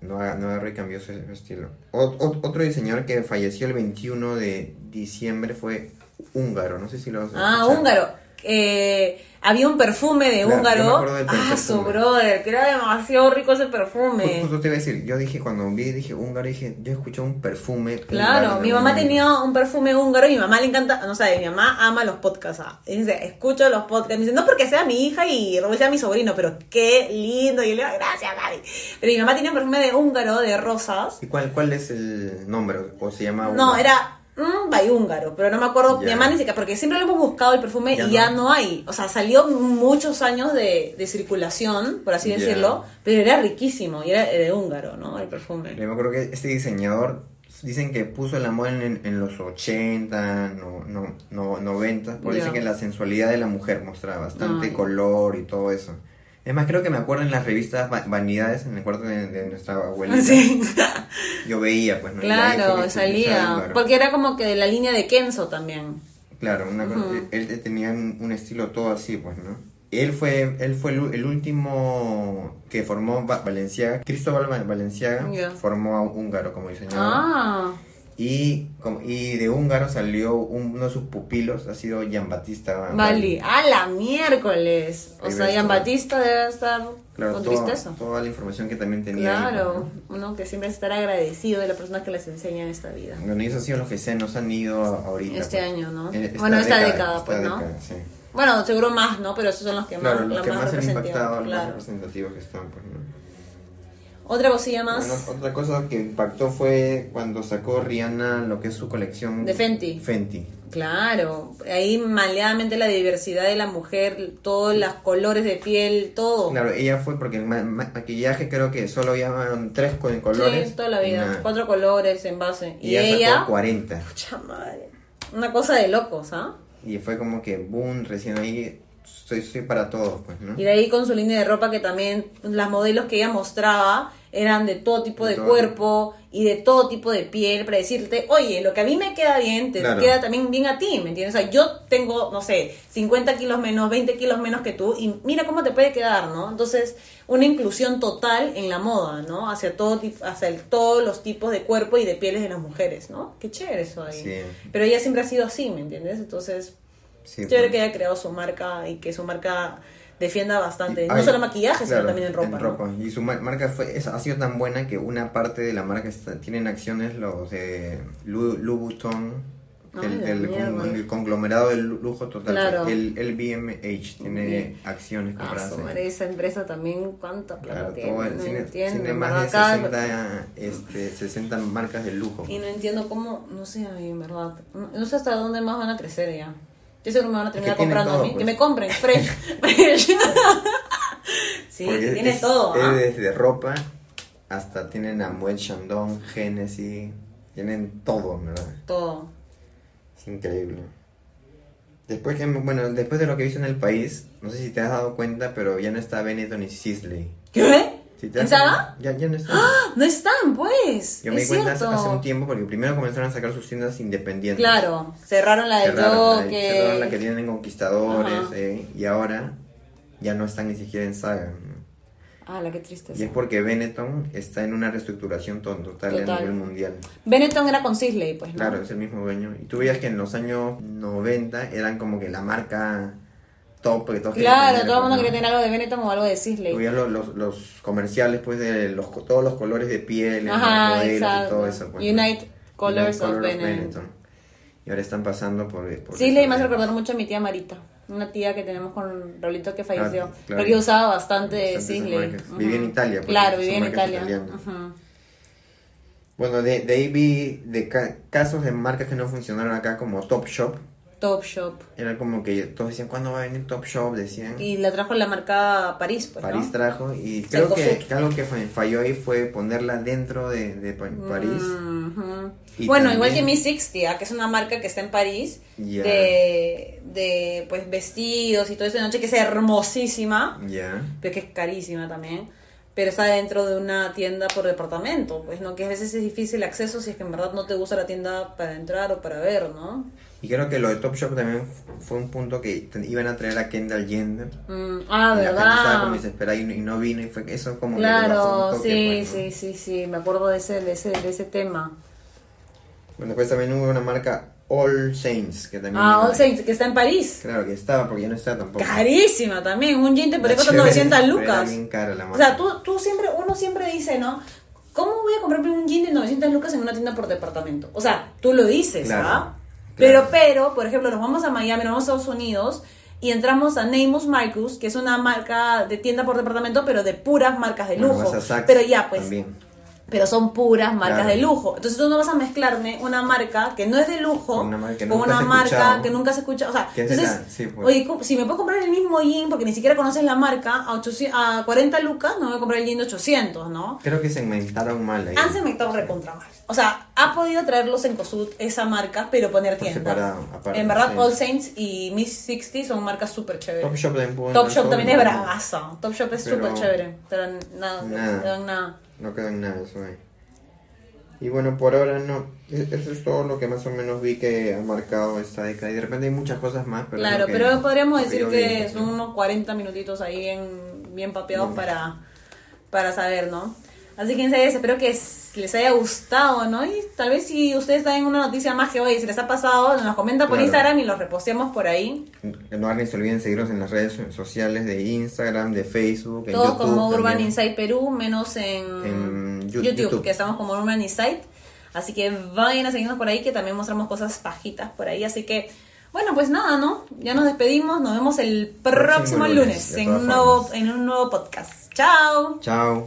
[SPEAKER 2] No, no agarró y cambió su, su estilo. O- o- otro diseñador que falleció el 21 de diciembre fue húngaro, no sé si lo vas a
[SPEAKER 1] Ah,
[SPEAKER 2] escuchar.
[SPEAKER 1] húngaro. Eh, había un perfume de
[SPEAKER 2] Claro,
[SPEAKER 1] húngaro. Ah, su brother, que era demasiado rico ese perfume.
[SPEAKER 2] Justo te iba a decir, yo dije cuando vi, dije húngaro, dije, yo escuché un perfume.
[SPEAKER 1] Claro, mi mamá tenía un perfume húngaro y mi mamá le encanta, no sé, mi mamá ama los podcasts. ah. Y dice, escucho los podcasts. Me dice, no porque sea mi hija y Raúl sea mi sobrino, pero qué lindo. Y yo le digo, gracias, Gaby. Pero mi mamá tenía un perfume de húngaro, de rosas.
[SPEAKER 2] ¿Y cuál, cuál es el nombre? ¿O se llama
[SPEAKER 1] No,
[SPEAKER 2] húngaro?
[SPEAKER 1] era mm, by húngaro, pero no me acuerdo. Mamá ni siquiera, porque siempre lo hemos buscado el perfume y ya
[SPEAKER 2] no.
[SPEAKER 1] hay. O sea, salió muchos años de, de circulación, por así decirlo, pero era riquísimo y era de húngaro, ¿no? El perfume.
[SPEAKER 2] Yo me acuerdo que este diseñador dicen que puso la moda en, en los 80, no, no, no, 90, porque dicen que la sensualidad de la mujer mostraba bastante
[SPEAKER 1] Ay.
[SPEAKER 2] color y todo eso. Es más, creo que me acuerdo en las revistas Va- Vanidades, en el cuarto de, de nuestra abuelita.
[SPEAKER 1] Sí,
[SPEAKER 2] Yo veía, pues, ¿no?
[SPEAKER 1] Claro, salía. Porque era como que de la línea de Kenzo también.
[SPEAKER 2] Claro, una él, tenía un, estilo todo así, pues, ¿no? Él fue, él fue el, el último que formó Va- Valenciaga. Cristóbal Va- Valenciaga formó a húngaro como diseñador.
[SPEAKER 1] Ah,
[SPEAKER 2] Y, y de húngaro salió un- uno de sus pupilos, ha sido Gian Battista
[SPEAKER 1] Bali. A la miércoles. O
[SPEAKER 2] Ahí
[SPEAKER 1] sea. Batista debe estar
[SPEAKER 2] Claro,
[SPEAKER 1] con
[SPEAKER 2] toda,
[SPEAKER 1] tristeza.
[SPEAKER 2] toda la información que también tenía. ahí,
[SPEAKER 1] Claro,
[SPEAKER 2] pues,
[SPEAKER 1] uno que siempre estar agradecido de la persona que les enseña en esta vida.
[SPEAKER 2] ¿no? Bueno, y eso ha sido los que se nos han ido ahorita.
[SPEAKER 1] Este
[SPEAKER 2] pues.
[SPEAKER 1] año, ¿no?
[SPEAKER 2] Eh,
[SPEAKER 1] Bueno, esta década, pues, ¿no?
[SPEAKER 2] década, sí.
[SPEAKER 1] Bueno, seguro más, ¿no? Pero esos son los que
[SPEAKER 2] Claro,
[SPEAKER 1] más,
[SPEAKER 2] los que más han
[SPEAKER 1] representativos,
[SPEAKER 2] impactado, los más
[SPEAKER 1] claro.
[SPEAKER 2] representativos que están, pues, ¿no?
[SPEAKER 1] Otra cosilla más.
[SPEAKER 2] Bueno, otra cosa que impactó fue cuando sacó Rihanna lo que es su colección
[SPEAKER 1] De Fenty.
[SPEAKER 2] Fenty.
[SPEAKER 1] Claro, ahí maleadamente la diversidad de la mujer, todos los colores de piel, todo.
[SPEAKER 2] Claro, ella fue porque el ma- ma- maquillaje creo que solo había tres co- colores.
[SPEAKER 1] Sí, toda la vida. Cuatro colores en base.
[SPEAKER 2] Y,
[SPEAKER 1] Y,
[SPEAKER 2] ella,
[SPEAKER 1] ella.
[SPEAKER 2] sacó 40.
[SPEAKER 1] Pucha madre. Una cosa de locos, ¿ah?
[SPEAKER 2] Y fue como que boom, recién ahí soy, soy para todos, pues, ¿no?
[SPEAKER 1] Y de ahí con su línea de ropa que también las modelos que ella mostraba eran de todo tipo
[SPEAKER 2] De
[SPEAKER 1] de,
[SPEAKER 2] todo
[SPEAKER 1] cuerpo y de todo tipo de piel para decirte, oye, lo que a mí me queda bien, te
[SPEAKER 2] Claro.
[SPEAKER 1] queda también bien a ti, ¿me entiendes? O sea, yo tengo, no sé, 50 kilos menos, 20 kilos menos que tú y mira cómo te puede quedar, ¿no? Entonces, una inclusión total en la moda, ¿no? Hacia, todo, hacia el- todos los tipos de cuerpo y de pieles de las mujeres, ¿no? Qué chévere eso ahí.
[SPEAKER 2] Sí.
[SPEAKER 1] Pero ella siempre ha sido así, ¿me entiendes? Entonces,
[SPEAKER 2] Sí,
[SPEAKER 1] Chévere
[SPEAKER 2] pues.
[SPEAKER 1] que haya creado su marca y que su marca defienda bastante.
[SPEAKER 2] Y-
[SPEAKER 1] no
[SPEAKER 2] ay,
[SPEAKER 1] solo maquillaje,
[SPEAKER 2] claro,
[SPEAKER 1] sino también en ropa. ¿no?
[SPEAKER 2] Y su ma- marca fue, es- ha sido tan buena que una parte de la marca está, tienen acciones los de Louboutin,
[SPEAKER 1] Ay,
[SPEAKER 2] el,
[SPEAKER 1] la
[SPEAKER 2] el con- el conglomerado del lujo total.
[SPEAKER 1] Claro.
[SPEAKER 2] El, el BMH tiene acciones
[SPEAKER 1] Ah,
[SPEAKER 2] compradas.
[SPEAKER 1] madre, esa empresa también, ¿cuánta plata
[SPEAKER 2] Claro,
[SPEAKER 1] tiene? no
[SPEAKER 2] cine,
[SPEAKER 1] entiendo,
[SPEAKER 2] tiene
[SPEAKER 1] en
[SPEAKER 2] más de
[SPEAKER 1] verdad, cada-
[SPEAKER 2] 60, este, 60 marcas de lujo.
[SPEAKER 1] Y no entiendo cómo, no sé, en verdad. No sé hasta dónde más van a crecer ya. Yo que me van a terminar comprando
[SPEAKER 2] todo,
[SPEAKER 1] a mí. Que
[SPEAKER 2] pues.
[SPEAKER 1] me compren, fresh. fresh. sí,
[SPEAKER 2] Porque
[SPEAKER 1] tiene
[SPEAKER 2] es-
[SPEAKER 1] todo. ¿ah?
[SPEAKER 2] Es desde ropa hasta tienen a Moet Chandon, Genesis, tienen todo, ¿verdad?
[SPEAKER 1] Todo.
[SPEAKER 2] Es increíble. Después que, bueno, después de lo que hizo en el país, no sé si te has dado cuenta, pero ya no está Benetton y Sisley.
[SPEAKER 1] ¿Qué? ¿En
[SPEAKER 2] cuenta, Ya, ya no está.
[SPEAKER 1] No están, pues.
[SPEAKER 2] Yo me di cuenta hace, hace un tiempo porque primero comenzaron a sacar sus tiendas independientes.
[SPEAKER 1] Claro, cerraron la de
[SPEAKER 2] Cerraron la-
[SPEAKER 1] Toque.
[SPEAKER 2] cerraron la que tienen conquistadores eh, y ahora ya no están ni siquiera en saga.
[SPEAKER 1] Ah, la que triste.
[SPEAKER 2] Y es porque Benetton está en una reestructuración to- total, a
[SPEAKER 1] Total.
[SPEAKER 2] nivel mundial.
[SPEAKER 1] Benetton era con Sisley, pues, ¿no?
[SPEAKER 2] Claro, es el mismo dueño. Y tú veías que en los años 90 eran como que la marca top que todos
[SPEAKER 1] Claro,
[SPEAKER 2] tener,
[SPEAKER 1] todo el mundo
[SPEAKER 2] ¿no?
[SPEAKER 1] quería tener algo de Benetton o algo de Sisley.
[SPEAKER 2] veías los, los, los comerciales pues de los, todos los colores de piel,
[SPEAKER 1] Ajá,
[SPEAKER 2] modelos y todo eso. pues.
[SPEAKER 1] Unite Colors of
[SPEAKER 2] Color
[SPEAKER 1] Benetton.
[SPEAKER 2] Y ahora están pasando por... por
[SPEAKER 1] Sisley me hace recordar mucho a mi tía Marita. Una tía que tenemos con Raulito que falleció.
[SPEAKER 2] Ah, claro.
[SPEAKER 1] Porque yo usaba bastante Sisley.
[SPEAKER 2] Vivía en Italia, pues,
[SPEAKER 1] Claro, vivía en Italia.
[SPEAKER 2] Bueno, de, de ahí vi de ca- casos de marcas que no funcionaron acá como Top Shop.
[SPEAKER 1] Top Shop.
[SPEAKER 2] Era como que todos decían, ¿cuándo va a venir Top Shop? Decían.
[SPEAKER 1] Y la trajo la marca París, pues,
[SPEAKER 2] París
[SPEAKER 1] ¿no?
[SPEAKER 2] trajo y creo que, algo que fa- falló ahí fue ponerla dentro de, de Pa- París. Y
[SPEAKER 1] Bueno,
[SPEAKER 2] también-
[SPEAKER 1] igual que Mi 60, ¿ah? que es una marca que está en París
[SPEAKER 2] Ya.
[SPEAKER 1] de, de pues vestidos y todo eso de noche que es hermosísima,
[SPEAKER 2] Ya.
[SPEAKER 1] pero que es carísima también. Pero está dentro de una tienda por departamento, pues no que a veces es difícil el acceso si es que en verdad no te gusta la tienda para entrar o para ver, ¿no?
[SPEAKER 2] Y creo que lo de Top Shop también fue un punto que iban a traer a Kendall Jenner.
[SPEAKER 1] Mm, ah,
[SPEAKER 2] Y la gente estaba como
[SPEAKER 1] ¿verdad?
[SPEAKER 2] desesperada y, no vino y fue eso como que
[SPEAKER 1] Claro,
[SPEAKER 2] un toque,
[SPEAKER 1] sí,
[SPEAKER 2] pues, ¿no?
[SPEAKER 1] sí, sí, sí, me acuerdo de ese, de ese, de ese tema.
[SPEAKER 2] Bueno, después también hubo una marca All Saints que también...
[SPEAKER 1] Ah, All Saints, que está en París.
[SPEAKER 2] Claro que estaba porque ya no está tampoco.
[SPEAKER 1] Carísima también, un jean te
[SPEAKER 2] chévere,
[SPEAKER 1] 900
[SPEAKER 2] pero
[SPEAKER 1] lucas.
[SPEAKER 2] Bien cara la
[SPEAKER 1] O
[SPEAKER 2] marca.
[SPEAKER 1] sea, tú, tú siempre, uno siempre dice, ¿no? ¿Cómo voy a comprarme un jean de 900 lucas en una tienda por departamento? O sea, tú lo dices,
[SPEAKER 2] Claro,
[SPEAKER 1] ¿ah?
[SPEAKER 2] Claro.
[SPEAKER 1] Pero, pero, por ejemplo, nos vamos a Miami, nos vamos a Estados Unidos y entramos a Neymus Marcus, que es una marca de tienda por departamento, pero de puras marcas de lujo. pero ya, pues,
[SPEAKER 2] También.
[SPEAKER 1] Pero son puras marcas
[SPEAKER 2] Claro.
[SPEAKER 1] de lujo. Entonces tú no vas a mezclarme una marca que no es de lujo
[SPEAKER 2] Con una marca que nunca
[SPEAKER 1] marca que se escucha. O sea, entonces,
[SPEAKER 2] sí, pues.
[SPEAKER 1] oye, ¿cómo- si me puedo comprar el mismo jean porque ni siquiera conoces la marca a, 800 a 40 lucas, no me voy a comprar el jean de 800, ¿no?
[SPEAKER 2] Creo que segmentaron mal ahí.
[SPEAKER 1] Han segmentado recontra mal. O sea, ha podido traerlos en Cosud esa marca, pero poner
[SPEAKER 2] Por
[SPEAKER 1] tiendas.
[SPEAKER 2] separado, aparte,
[SPEAKER 1] en verdad,
[SPEAKER 2] sí.
[SPEAKER 1] All Saints y Miss 60 son marcas súper chéveres.
[SPEAKER 2] Top Shop
[SPEAKER 1] Top Shop también es bravazo. Top Shop es súper chévere. Nada,
[SPEAKER 2] Nada.
[SPEAKER 1] no dan nada.
[SPEAKER 2] No quedó en nada eso ahí. Y bueno, por ahora no. E- Eso es todo lo que más o menos vi que ha marcado esta década. Y de repente hay muchas cosas más. Pero
[SPEAKER 1] Claro, pero podríamos decir que
[SPEAKER 2] pues,
[SPEAKER 1] son
[SPEAKER 2] ¿no?
[SPEAKER 1] unos 40 minutitos ahí en, bien papeados para, para saber, ¿no? Así que en serio, espero que s- les haya gustado, ¿no? Y tal vez si ustedes traen una noticia más que hoy, si les ha pasado, nos comenta por
[SPEAKER 2] Claro.
[SPEAKER 1] Instagram y los reposteamos por ahí.
[SPEAKER 2] No se olviden seguirnos en las redes sociales de Instagram, de Facebook, en
[SPEAKER 1] Todos
[SPEAKER 2] YouTube.
[SPEAKER 1] como Urban
[SPEAKER 2] también.
[SPEAKER 1] Insight Perú, menos en,
[SPEAKER 2] En
[SPEAKER 1] YouTube,
[SPEAKER 2] YouTube.
[SPEAKER 1] que estamos como Urban Insight. Así que vayan a seguirnos por ahí, que también mostramos cosas pajitas por ahí. Así que, bueno, pues nada, ¿no? Ya nos despedimos. Nos vemos el próximo,
[SPEAKER 2] Próximo
[SPEAKER 1] lunes,
[SPEAKER 2] lunes,
[SPEAKER 1] en, un nuevo, en un nuevo podcast. ¡Chao!
[SPEAKER 2] Chao.